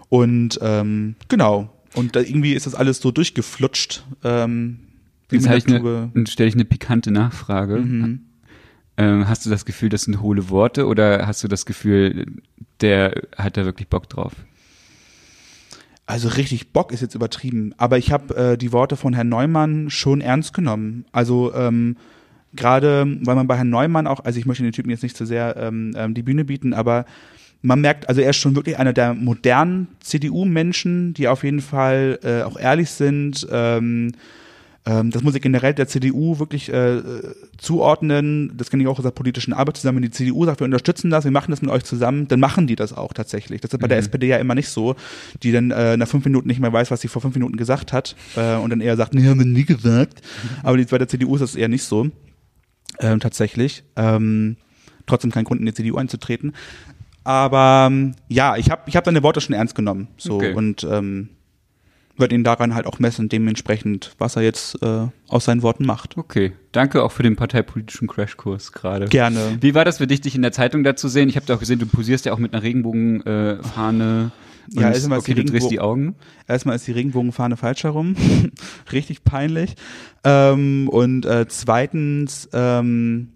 Und ähm, genau. Und da irgendwie ist das alles so durchgeflutscht. Ähm, jetzt dann stelle ich eine pikante Nachfrage. Mhm. Ähm, hast du das Gefühl, das sind hohle Worte oder hast du das Gefühl, der hat da wirklich Bock drauf? Also richtig Bock ist jetzt übertrieben, aber ich habe äh, die Worte von Herrn Neumann schon ernst genommen. Also ähm, gerade weil man bei Herrn Neumann auch, also ich möchte den Typen jetzt nicht zu sehr ähm, ähm, die Bühne bieten, aber man merkt, also er ist schon wirklich einer der modernen CDU-Menschen, die auf jeden Fall äh, auch ehrlich sind. Ähm, ähm, das muss ich generell der CDU wirklich äh, zuordnen. Das kenne ich auch aus der politischen Arbeit zusammen. Wenn die CDU sagt, wir unterstützen das, wir machen das mit euch zusammen, dann machen die das auch tatsächlich. Das ist bei der SPD ja immer nicht so, die dann äh, nach fünf Minuten nicht mehr weiß, was sie vor fünf Minuten gesagt hat äh, und dann eher sagt, nee, haben wir nie gesagt. Aber die, bei der CDU ist das eher nicht so. Ähm, tatsächlich. Ähm, trotzdem kein Grund, in die CDU einzutreten. Aber ähm, ja, ich habe ich hab seine Worte schon ernst genommen. So Okay. und ähm, wird ihn daran halt auch messen, dementsprechend, was er jetzt äh, aus seinen Worten macht. Okay, danke auch für den parteipolitischen Crashkurs gerade. Gerne. Wie war das für dich, dich in der Zeitung da zu sehen? Ich habe da auch gesehen, du posierst ja auch mit einer Regenbogenfahne. Äh. Und Ja, erstmal ist okay, die du drehst Regenbo- die Augen. Erstmal ist die Regenbogenfahne falsch herum. Richtig peinlich. Ähm, und äh, zweitens ähm,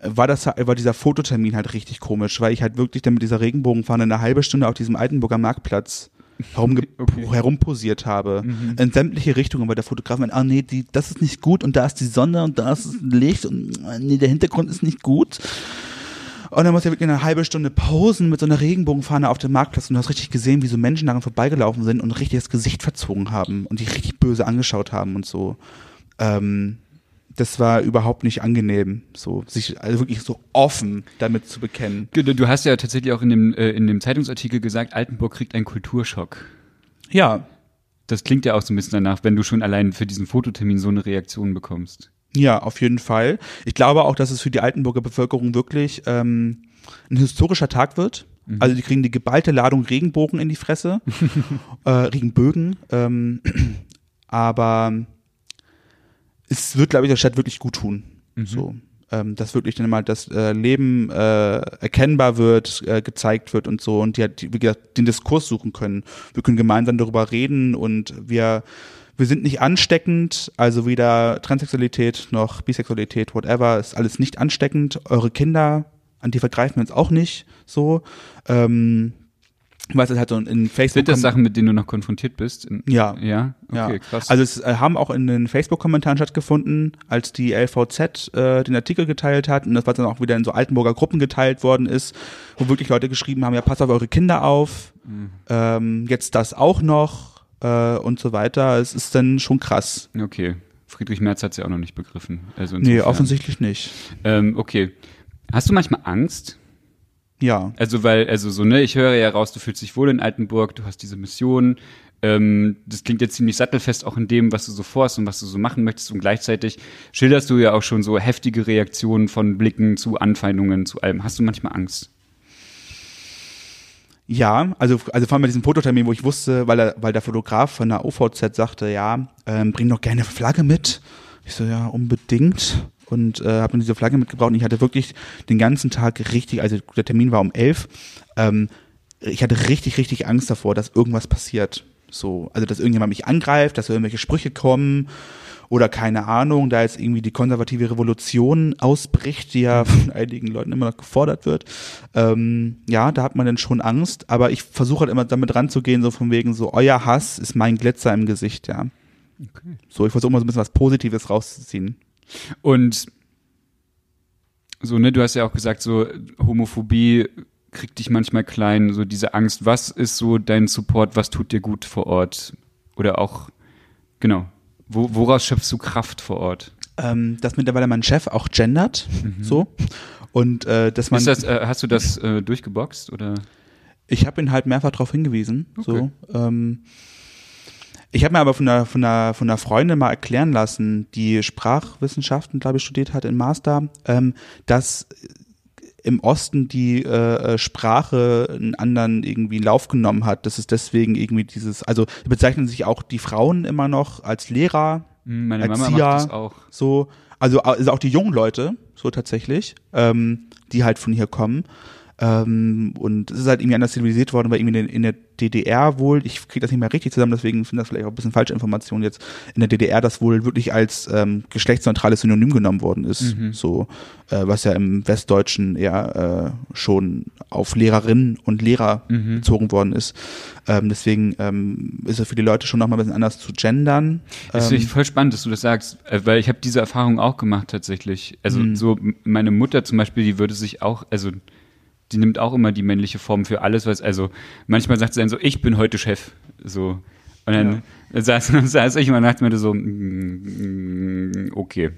war das war dieser Fototermin halt richtig komisch, weil ich halt wirklich dann mit dieser Regenbogenfahne eine halbe Stunde auf diesem Altenburger Marktplatz herumge Okay. herumposiert habe. In sämtliche Richtungen, weil der Fotograf ah nee, die, das ist nicht gut und da ist die Sonne und da ist das Licht und äh, nee, der Hintergrund ist nicht gut. Und dann musste er wirklich eine halbe Stunde pausen mit so einer Regenbogenfahne auf dem Marktplatz und du hast richtig gesehen, wie so Menschen daran vorbeigelaufen sind und richtig das Gesicht verzogen haben und die richtig böse angeschaut haben und so. Ähm, das war überhaupt nicht angenehm, so sich also wirklich so offen damit zu bekennen. Du du hast ja tatsächlich auch in dem, äh, in dem Zeitungsartikel gesagt, Altenburg kriegt einen Kulturschock. Ja, Das klingt ja auch so ein bisschen danach, wenn du schon allein für diesen Fototermin so eine Reaktion bekommst. Ja, auf jeden Fall. Ich glaube auch, dass es für die Altenburger Bevölkerung wirklich ähm, ein historischer Tag wird. Also die kriegen die geballte Ladung Regenbogen in die Fresse, äh, Regenbögen. Ähm, aber es wird, glaube ich, der Stadt wirklich gut tun. So, ähm, dass wirklich dann mal das äh, Leben äh, erkennbar wird, äh, gezeigt wird und so und die halt, die, wie gesagt, den Diskurs suchen können. Wir können gemeinsam darüber reden und wir wir sind nicht ansteckend, also weder Transsexualität noch Bisexualität, whatever, ist alles nicht ansteckend. Eure Kinder, an die vergreifen wir uns auch nicht so. Ähm, weil es halt so in Facebook Sind das Sachen, mit denen du noch konfrontiert bist? In, Ja. Ja? Okay, ja. krass. Also es äh, haben auch in den Facebook-Kommentaren stattgefunden, als die LVZ äh, den Artikel geteilt hat und das was dann auch wieder in so Altenburger Gruppen geteilt worden ist, wo wirklich Leute geschrieben haben, ja, passt auf eure Kinder auf, Mhm. ähm, jetzt das auch noch äh, und so weiter. Es ist dann schon krass. okay. Friedrich Merz hat es ja auch noch nicht begriffen. Also Nee, offensichtlich nicht. Ähm, okay. Hast du manchmal Angst? Ja. Also, weil, also so, ne, ich höre ja raus, du fühlst dich wohl in Altenburg, du hast diese Mission. Ähm, das klingt jetzt ziemlich sattelfest auch in dem, was du so vorhast und was du so machen möchtest. Und gleichzeitig schilderst du ja auch schon so heftige Reaktionen von Blicken zu Anfeindungen, zu allem. Hast du manchmal Angst? Ja, also, also vor allem bei diesem Fototermin, wo ich wusste, weil, er, weil der Fotograf von der OVZ sagte, ja, ähm, bring doch gerne Flagge mit. Ich so, ja, unbedingt. Und äh, habe mir diese Flagge mitgebracht und ich hatte wirklich den ganzen Tag richtig, also der Termin war um elf, ähm, ich hatte richtig, richtig Angst davor, dass irgendwas passiert. So, also dass irgendjemand mich angreift, dass irgendwelche Sprüche kommen oder keine Ahnung, da jetzt irgendwie die konservative Revolution ausbricht, die ja von einigen Leuten immer noch gefordert wird. Ähm, ja, da hat man dann schon Angst, aber ich versuche halt immer damit ranzugehen, so von wegen so, euer Hass ist mein Glitzer im Gesicht, ja. Okay. So, ich versuche mal so ein bisschen was Positives rauszuziehen. Und so, ne, du hast ja auch gesagt, so Homophobie kriegt dich manchmal klein, so diese Angst. Was ist so dein Support? Was tut dir gut vor Ort? Oder auch, genau, wo, woraus schöpfst du Kraft vor Ort? Ähm, dass mittlerweile mein Chef auch gendert, so. Und äh, dass man, Ist das, äh, hast du das äh, durchgeboxt oder? ich habe ihn halt mehrfach darauf hingewiesen, so. Ähm, ich habe mir aber von einer, von, einer, von einer Freundin mal erklären lassen, die Sprachwissenschaften, glaube ich, studiert hat in Master, ähm, dass im Osten die äh, äh, Sprache einen anderen irgendwie Lauf genommen hat. dass es deswegen irgendwie dieses, also bezeichnen sich auch die Frauen immer noch als Lehrer, Hm, Meine Mama Erzieher. macht das auch. so, also, also auch die jungen Leute, so tatsächlich, ähm, die halt von hier kommen. Ähm, und es ist halt irgendwie anders zivilisiert worden, weil irgendwie in, in der DDR wohl, ich kriege das nicht mehr richtig zusammen, deswegen finde das vielleicht auch ein bisschen falsche Information jetzt, in der DDR das wohl wirklich als ähm, geschlechtsneutrales Synonym genommen worden ist. Mhm. So, äh, was ja im Westdeutschen eher äh, schon auf Lehrerinnen und Lehrer Mhm. bezogen worden ist. Ähm, deswegen ähm, ist es für die Leute schon nochmal ein bisschen anders zu gendern. Das Ähm, ich voll spannend, dass du das sagst, äh, weil ich habe diese Erfahrung auch gemacht tatsächlich. Also Mhm. so meine Mutter zum Beispiel, die würde sich auch, also die nimmt auch immer die männliche Form für alles, was, also manchmal sagt sie dann so, ich bin heute Chef, so. Und dann saß, saß ich immer nachts mit so, mm, okay.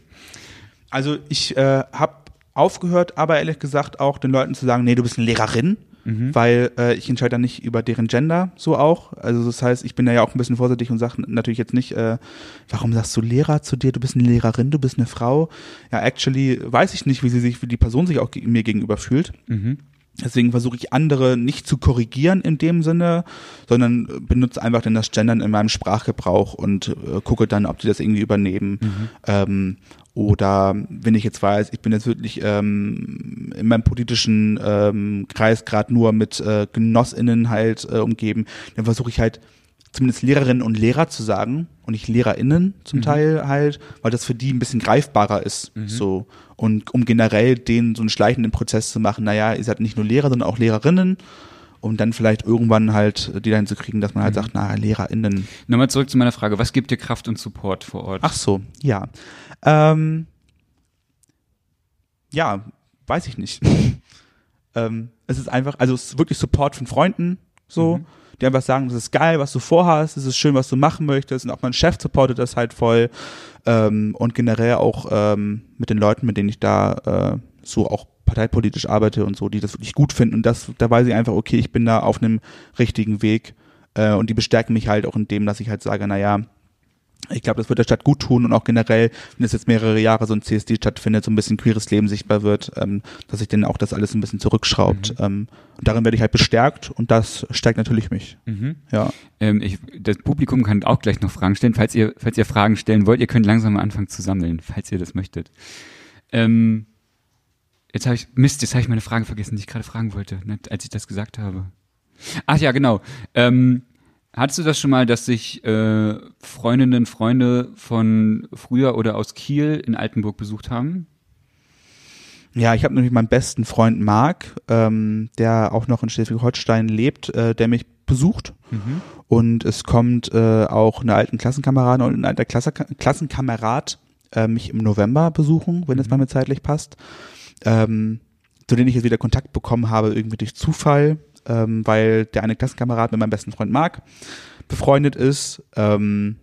Also ich äh, habe aufgehört, aber ehrlich gesagt auch den Leuten zu sagen, nee, du bist eine Lehrerin, weil äh, ich entscheide dann nicht über deren Gender so auch. Also das heißt, ich bin da ja auch ein bisschen vorsichtig und sage natürlich jetzt nicht, äh, warum sagst du Lehrer zu dir, du bist eine Lehrerin, du bist eine Frau. Ja, actually weiß ich nicht, wie sie sich, wie die Person sich auch mir gegenüber fühlt. Mhm. Deswegen versuche ich andere nicht zu korrigieren in dem Sinne, sondern benutze einfach dann das Gendern in meinem Sprachgebrauch und äh, gucke dann, ob die das irgendwie übernehmen. Ähm, oder wenn ich jetzt weiß, ich bin jetzt wirklich ähm, in meinem politischen ähm, Kreis gerade nur mit äh, GenossInnen halt äh, umgeben, dann versuche ich halt zumindest Lehrerinnen und Lehrer zu sagen und nicht LehrerInnen zum Teil halt, weil das für die ein bisschen greifbarer ist. So. Und um generell denen so einen schleichenden Prozess zu machen, naja, ihr seid nicht nur Lehrer, sondern auch Lehrerinnen, um dann vielleicht irgendwann halt die dahin zu kriegen, dass man halt sagt, na, LehrerInnen. Nochmal zurück zu meiner Frage, was gibt dir Kraft und Support vor Ort? Ach so, ja. Ähm, ja, weiß ich nicht. ähm, es ist einfach, also es ist wirklich Support von Freunden, so, die einfach sagen, das ist geil, was du vorhast, es ist schön, was du machen möchtest. Und auch mein Chef supportet das halt voll. Ähm, und generell auch ähm, mit den Leuten, mit denen ich da äh, so auch parteipolitisch arbeite und so, die das wirklich gut finden. Und das, da weiß ich einfach, okay, ich bin da auf einem richtigen Weg. Äh, und die bestärken mich halt auch in dem, dass ich halt sage, naja, ich glaube, das wird der Stadt gut tun und auch generell, wenn es jetzt mehrere Jahre so ein CSD stattfindet, so ein bisschen queeres Leben sichtbar wird, ähm, dass sich dann auch das alles ein bisschen zurückschraubt. Ähm, und darin werde ich halt bestärkt und das stärkt natürlich mich. Mhm. Ja. Ähm, ich, das Publikum kann auch gleich noch Fragen stellen. Falls ihr, falls ihr Fragen stellen wollt, ihr könnt langsam anfangen zu sammeln, falls ihr das möchtet. Ähm, jetzt habe ich, Mist, jetzt habe ich meine Frage vergessen, die ich gerade fragen wollte, ne, als ich das gesagt habe. Ach ja, genau. Ähm, hattest du das schon mal, dass sich äh, Freundinnen, Freunde von früher oder aus Kiel in Altenburg besucht haben? Ja, ich habe nämlich meinen besten Freund Marc, ähm, der auch noch in Schleswig-Holstein lebt, äh, der mich besucht. Und es kommt äh, auch eine alten Klassenkameradin und ein alter Klasse Klassenkamerad äh, mich im November besuchen, wenn es bei mir zeitlich passt. Ähm, zu denen ich jetzt wieder Kontakt bekommen habe, irgendwie durch Zufall, ähm, weil der eine Klassenkamerad mit meinem besten Freund Marc befreundet ist ähm,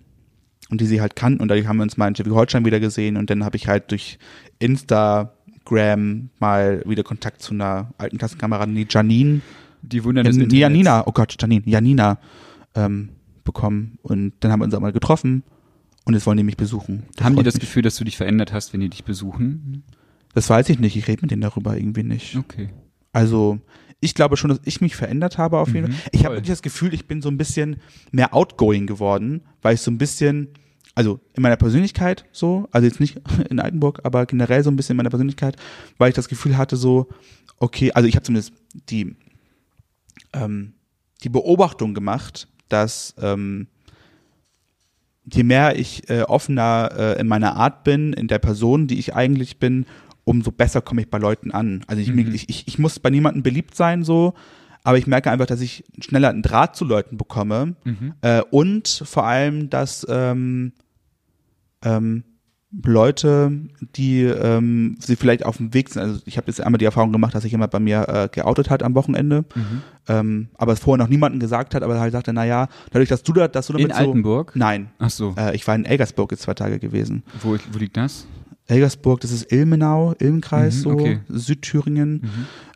und die sie halt kannten und dadurch haben wir uns mal in Schleswig-Holstein wieder gesehen und dann habe ich halt durch Instagram mal wieder Kontakt zu einer alten Klassenkameradin, die Janine, Die Wunder des Internets. Janina, oh Gott, Janine, Janina ähm, bekommen und dann haben wir uns auch mal getroffen und jetzt wollen die mich besuchen. Das Haben die das mich. Gefühl, dass du dich verändert hast, wenn die dich besuchen? Das weiß ich nicht, ich rede mit denen darüber irgendwie nicht. Okay. Also ich glaube schon, dass ich mich verändert habe auf jeden Mhm, Fall. Ich habe wirklich das Gefühl, ich bin so ein bisschen mehr outgoing geworden, weil ich so ein bisschen, also in meiner Persönlichkeit so, also jetzt nicht in Altenburg, aber generell so ein bisschen in meiner Persönlichkeit, weil ich das Gefühl hatte so, okay, also ich habe zumindest die, ähm, die Beobachtung gemacht, dass ähm, je mehr ich äh, offener äh, in meiner Art bin, in der Person, die ich eigentlich bin, umso besser komme ich bei Leuten an. Also ich, Mhm. ich, ich, ich muss bei niemandem beliebt sein so, aber ich merke einfach, dass ich schneller einen Draht zu Leuten bekomme Mhm. äh, und vor allem, dass ähm, ähm, Leute, die ähm, sie vielleicht auf dem Weg sind, also ich habe jetzt einmal die Erfahrung gemacht, dass sich jemand bei mir äh, geoutet hat am Wochenende, Mhm. ähm, aber es vorher noch niemandem gesagt hat, aber halt sagte, na ja, dadurch, dass du da, dass du damit In so, Altenburg? nein, Ach so. äh, ich war in Elgersburg jetzt zwei Tage gewesen. Wo, wo liegt das? Elgersburg, das ist Ilmenau, Ilmenkreis, Mhm, so, okay. Südthüringen.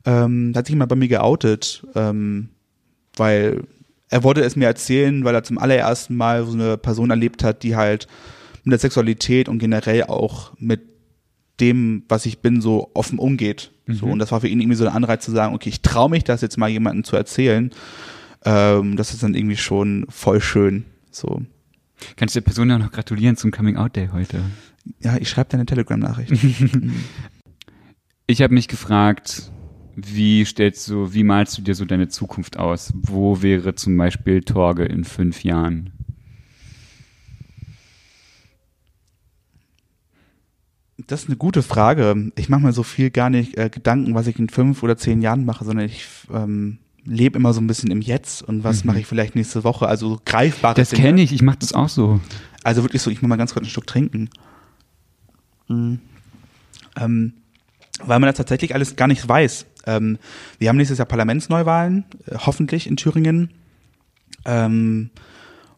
Ähm, da hat sich jemand bei mir geoutet, ähm, weil er wollte es mir erzählen, weil er zum allerersten Mal so eine Person erlebt hat, die halt mit der Sexualität und generell auch mit dem, was ich bin, so offen umgeht. So, und das war für ihn irgendwie so ein Anreiz zu sagen, okay, ich traue mich das jetzt mal jemandem zu erzählen. Ähm, das ist dann irgendwie schon voll schön. So. Kannst du der Person ja noch gratulieren zum Coming Out Day heute? Ja, ich schreibe deine Telegram-Nachricht. Ich habe mich gefragt, wie stellst du, wie malst du dir so deine Zukunft aus? Wo wäre zum Beispiel Torge in fünf Jahren? Das ist eine gute Frage. Ich mache mir so viel gar nicht äh, Gedanken, was ich in fünf oder zehn Jahren mache, sondern ich ähm, lebe immer so ein bisschen im Jetzt und was Mhm. mache ich vielleicht nächste Woche. Also so greifbare Das kenne ich, ich mache das auch so. Also wirklich so, ich muss mal ganz kurz einen Schluck trinken. Mhm. Ähm, weil man das tatsächlich alles gar nicht weiß. Ähm, wir haben nächstes Jahr Parlamentsneuwahlen, äh, hoffentlich in Thüringen. Ähm,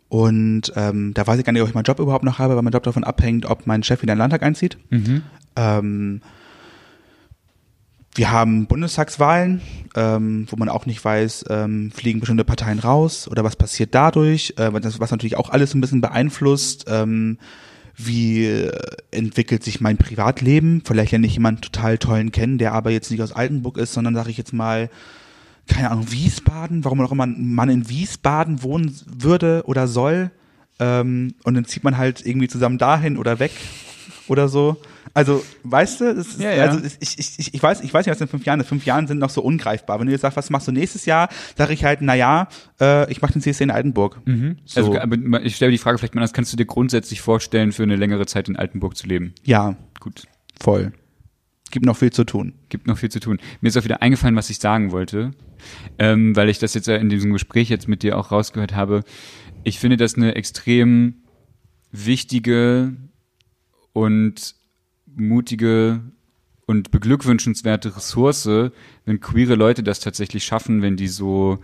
und ähm, da weiß ich gar nicht, ob ich meinen Job überhaupt noch habe, weil mein Job davon abhängt, ob mein Chef wieder in den Landtag einzieht. Ähm, wir haben Bundestagswahlen, ähm, wo man auch nicht weiß, ähm, fliegen bestimmte Parteien raus oder was passiert dadurch, äh, was natürlich auch alles ein bisschen beeinflusst. Ähm, wie entwickelt sich mein Privatleben? Vielleicht lerne ich jemanden total tollen kennen, der aber jetzt nicht aus Altenburg ist, sondern sage ich jetzt mal, keine Ahnung, Wiesbaden, warum auch immer man in Wiesbaden wohnen würde oder soll. Ähm, und dann zieht man halt irgendwie zusammen dahin oder weg oder so. Also, weißt du, das ist, Ja, ja. also ich, ich, ich, weiß, ich weiß nicht, was in fünf Jahren ist. Fünf Jahren sind noch so ungreifbar. Wenn du jetzt sagst, was machst du nächstes Jahr, sage ich halt, na ja, äh, ich mache den CSD in Altenburg. So, Also, aber ich stelle die Frage vielleicht mal anders, kannst du dir grundsätzlich vorstellen, für eine längere Zeit in Altenburg zu leben? ja, Gut. voll. Gibt noch viel zu tun. gibt noch viel zu tun. Mir ist auch wieder eingefallen, was ich sagen wollte, ähm, weil ich das jetzt in diesem Gespräch jetzt mit dir auch rausgehört habe. Ich finde das eine extrem wichtige und mutige und beglückwünschenswerte Ressource, wenn queere Leute das tatsächlich schaffen, wenn die so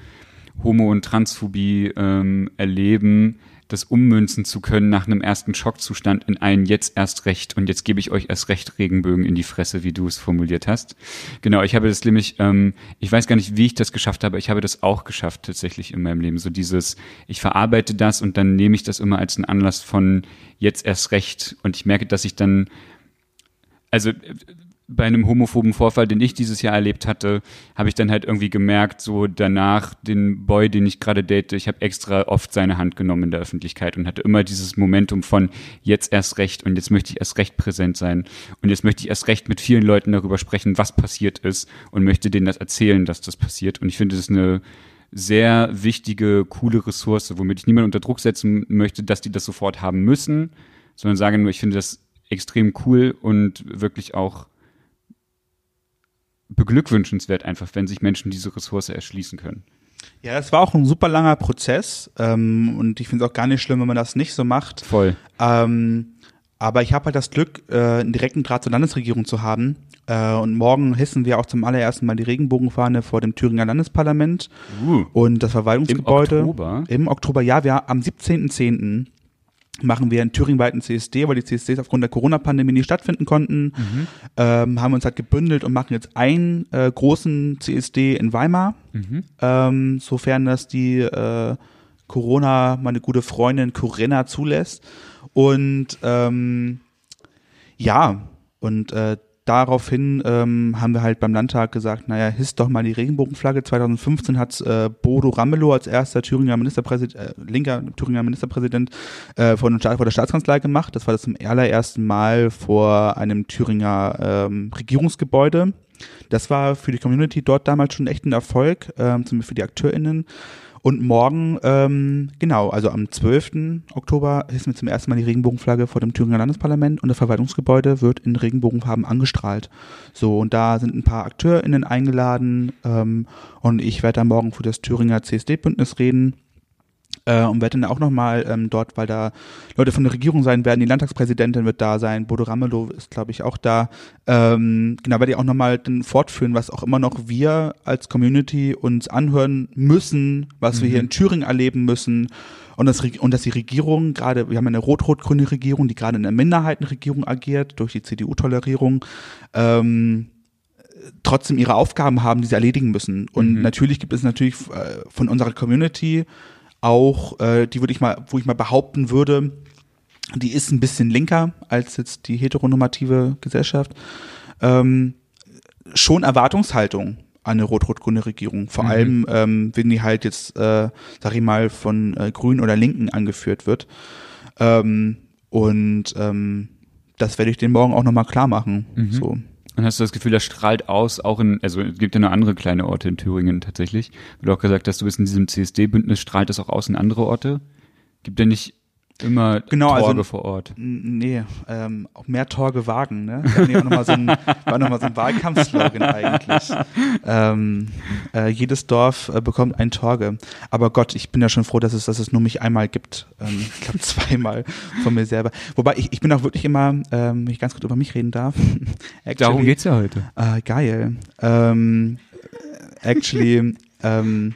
Homo- und Transphobie ähm, erleben, das ummünzen zu können nach einem ersten Schockzustand in einen jetzt erst recht und jetzt gebe ich euch erst recht Regenbögen in die Fresse, wie du es formuliert hast. Genau, ich habe das nämlich, ähm, ich weiß gar nicht, wie ich das geschafft habe, ich habe das auch geschafft tatsächlich in meinem Leben. So dieses, ich verarbeite das und dann nehme ich das immer als einen Anlass von jetzt erst recht und ich merke, dass ich dann also äh, bei einem homophoben Vorfall, den ich dieses Jahr erlebt hatte, habe ich dann halt irgendwie gemerkt, so danach den Boy, den ich gerade date, ich habe extra oft seine Hand genommen in der Öffentlichkeit und hatte immer dieses Momentum von jetzt erst recht und jetzt möchte ich erst recht präsent sein und jetzt möchte ich erst recht mit vielen Leuten darüber sprechen, was passiert ist und möchte denen das erzählen, dass das passiert. Und ich finde das eine sehr wichtige, coole Ressource, womit ich niemanden unter Druck setzen möchte, dass die das sofort haben müssen, sondern sage nur, ich finde das extrem cool und wirklich auch beglückwünschenswert einfach, wenn sich Menschen diese Ressource erschließen können. Ja, es war auch ein super langer Prozess ähm, und ich finde es auch gar nicht schlimm, wenn man das nicht so macht. Voll. Ähm, aber ich habe halt das Glück, äh, einen direkten Draht zur Landesregierung zu haben. Äh, und morgen hissen wir auch zum allerersten Mal die Regenbogenfahne vor dem Thüringer Landesparlament Uh. und das Verwaltungsgebäude. Im Oktober? Im Oktober, ja, wir am 17.10. machen wir einen thüringweiten CSD, weil die CSDs aufgrund der Corona-Pandemie nicht stattfinden konnten. Ähm, haben uns halt gebündelt und machen jetzt einen äh, großen CSD in Weimar, ähm, sofern das die äh, Corona, meine gute Freundin Corinna zulässt. Und ähm, ja, und äh, daraufhin ähm, haben wir halt beim Landtag gesagt, naja, hisst doch mal die Regenbogenflagge. 2015 hat äh, Bodo Ramelow als erster Thüringer Ministerpräsident, äh, linker Thüringer Ministerpräsident äh, vor, vor der Staatskanzlei gemacht. Das war das zum allerersten Mal vor einem Thüringer ähm, Regierungsgebäude. Das war für die Community dort damals schon echt ein Erfolg, ähm, zumindest für die AkteurInnen. Und morgen, ähm, genau, also am 12. Oktober hissen wir zum ersten Mal die Regenbogenflagge vor dem Thüringer Landesparlament und das Verwaltungsgebäude wird in Regenbogenfarben angestrahlt. So, und da sind ein paar AkteurInnen eingeladen ähm, und ich werde dann morgen für das Thüringer CSD-Bündnis reden. Äh, und werde dann auch nochmal ähm, dort, weil da Leute von der Regierung sein werden, die Landtagspräsidentin wird da sein, Bodo Ramelow ist, glaube ich, auch da. Ähm, genau, werde ich auch nochmal dann fortführen, was auch immer noch wir als Community uns anhören müssen, was wir hier in Thüringen erleben müssen. Und, das, und dass die Regierung gerade, wir haben eine rot-rot-grüne Regierung, die gerade in einer Minderheitenregierung agiert, durch die CDU-Tolerierung, ähm, trotzdem ihre Aufgaben haben, die sie erledigen müssen. Und natürlich gibt es natürlich äh, von unserer Community auch, äh, die würde ich mal, wo ich mal behaupten würde, die ist ein bisschen linker als jetzt die heteronormative Gesellschaft, ähm, schon Erwartungshaltung an eine rot-rot-grüne Regierung. Vor allem, ähm, wenn die halt jetzt, äh, sag ich mal, von äh, Grünen oder Linken angeführt wird. Ähm, und ähm, das werde ich den morgen auch nochmal klar machen. So. Und hast du das Gefühl, das strahlt aus, auch in, also es gibt ja noch andere kleine Orte in Thüringen tatsächlich. Weil du auch gesagt hast, du bist in diesem CSD-Bündnis, strahlt das auch aus in andere Orte? Gibt ja nicht immer Genau, also- Torge vor Ort. Nee, ähm, auch mehr Torge wagen, ne? War nochmal so ein, war noch mal so ein Wahlkampfslogan eigentlich. Ähm, äh, jedes Dorf äh, bekommt ein Torge. Aber Gott, ich bin ja schon froh, dass es, dass es nur mich einmal gibt. Ähm, ich glaube zweimal von mir selber. Wobei ich, ich bin auch wirklich immer, ähm, wenn ich ganz kurz über mich reden darf. Actually, Darum geht's ja heute. Ah, geil. Ähm, actually, ähm,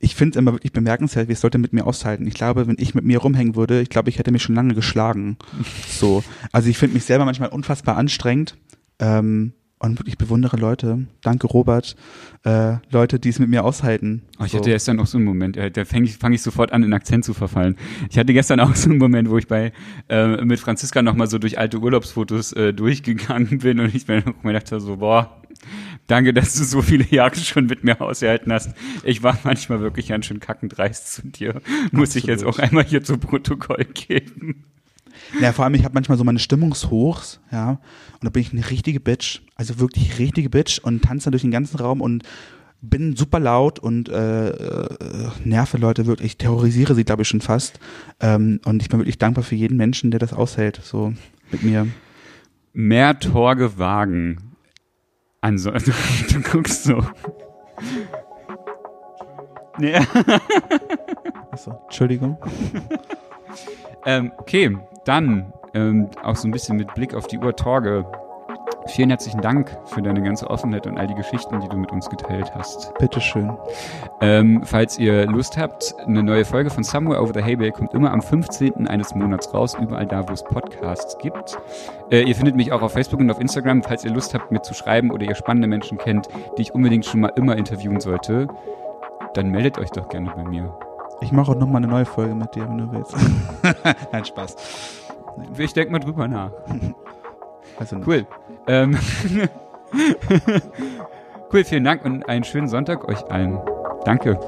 ich finde es immer wirklich bemerkenswert, wie es Leute mit mir aushalten. Ich glaube, wenn ich mit mir rumhängen würde, ich glaube, ich hätte mich schon lange geschlagen. So. Also ich finde mich selber manchmal unfassbar anstrengend. Ähm, und wirklich bewundere Leute. Danke, Robert. Äh, Leute, die es mit mir aushalten. Oh, ich so. hatte gestern auch so einen Moment, äh, da fange ich, fang ich sofort an, in Akzent zu verfallen. Ich hatte gestern auch so einen Moment, wo ich bei äh, mit Franziska nochmal so durch alte Urlaubsfotos äh, durchgegangen bin und ich mir mal dachte so, boah, danke, dass du so viele Jahre schon mit mir ausgehalten hast. Ich war manchmal wirklich ganz schön kackendreist zu dir. Muss ich jetzt auch einmal hier zu Protokoll geben. Ja, vor allem, ich habe manchmal so meine Stimmungshochs, ja, und da bin ich eine richtige Bitch, also wirklich richtige Bitch und tanze dann durch den ganzen Raum und bin super laut und äh, äh, nerve Leute wirklich, terrorisiere sie, glaube ich, schon fast. Ähm, und ich bin wirklich dankbar für jeden Menschen, der das aushält, so mit mir. Mehr Torge wagen. Ansonsten, du guckst so. Ja. Achso, Entschuldigung. Ähm, okay, dann ähm, auch so ein bisschen mit Blick auf die Uhr Torge. Vielen herzlichen Dank für deine ganze Offenheit und all die Geschichten, die du mit uns geteilt hast. Bitteschön. Ähm, falls ihr Lust habt, eine neue Folge von Somewhere Over the Haybale kommt immer am 15. eines Monats raus, überall da, wo es Podcasts gibt. Äh, ihr findet mich auch auf Facebook und auf Instagram, falls ihr Lust habt, mir zu schreiben oder ihr spannende Menschen kennt, die ich unbedingt schon mal immer interviewen sollte, dann meldet euch doch gerne bei mir. Ich mache auch noch mal eine neue Folge mit dir, wenn du willst. Nein, Spaß. Ich denke mal drüber nach. Also, Cool. Ähm cool, vielen Dank und einen schönen Sonntag euch allen. Danke.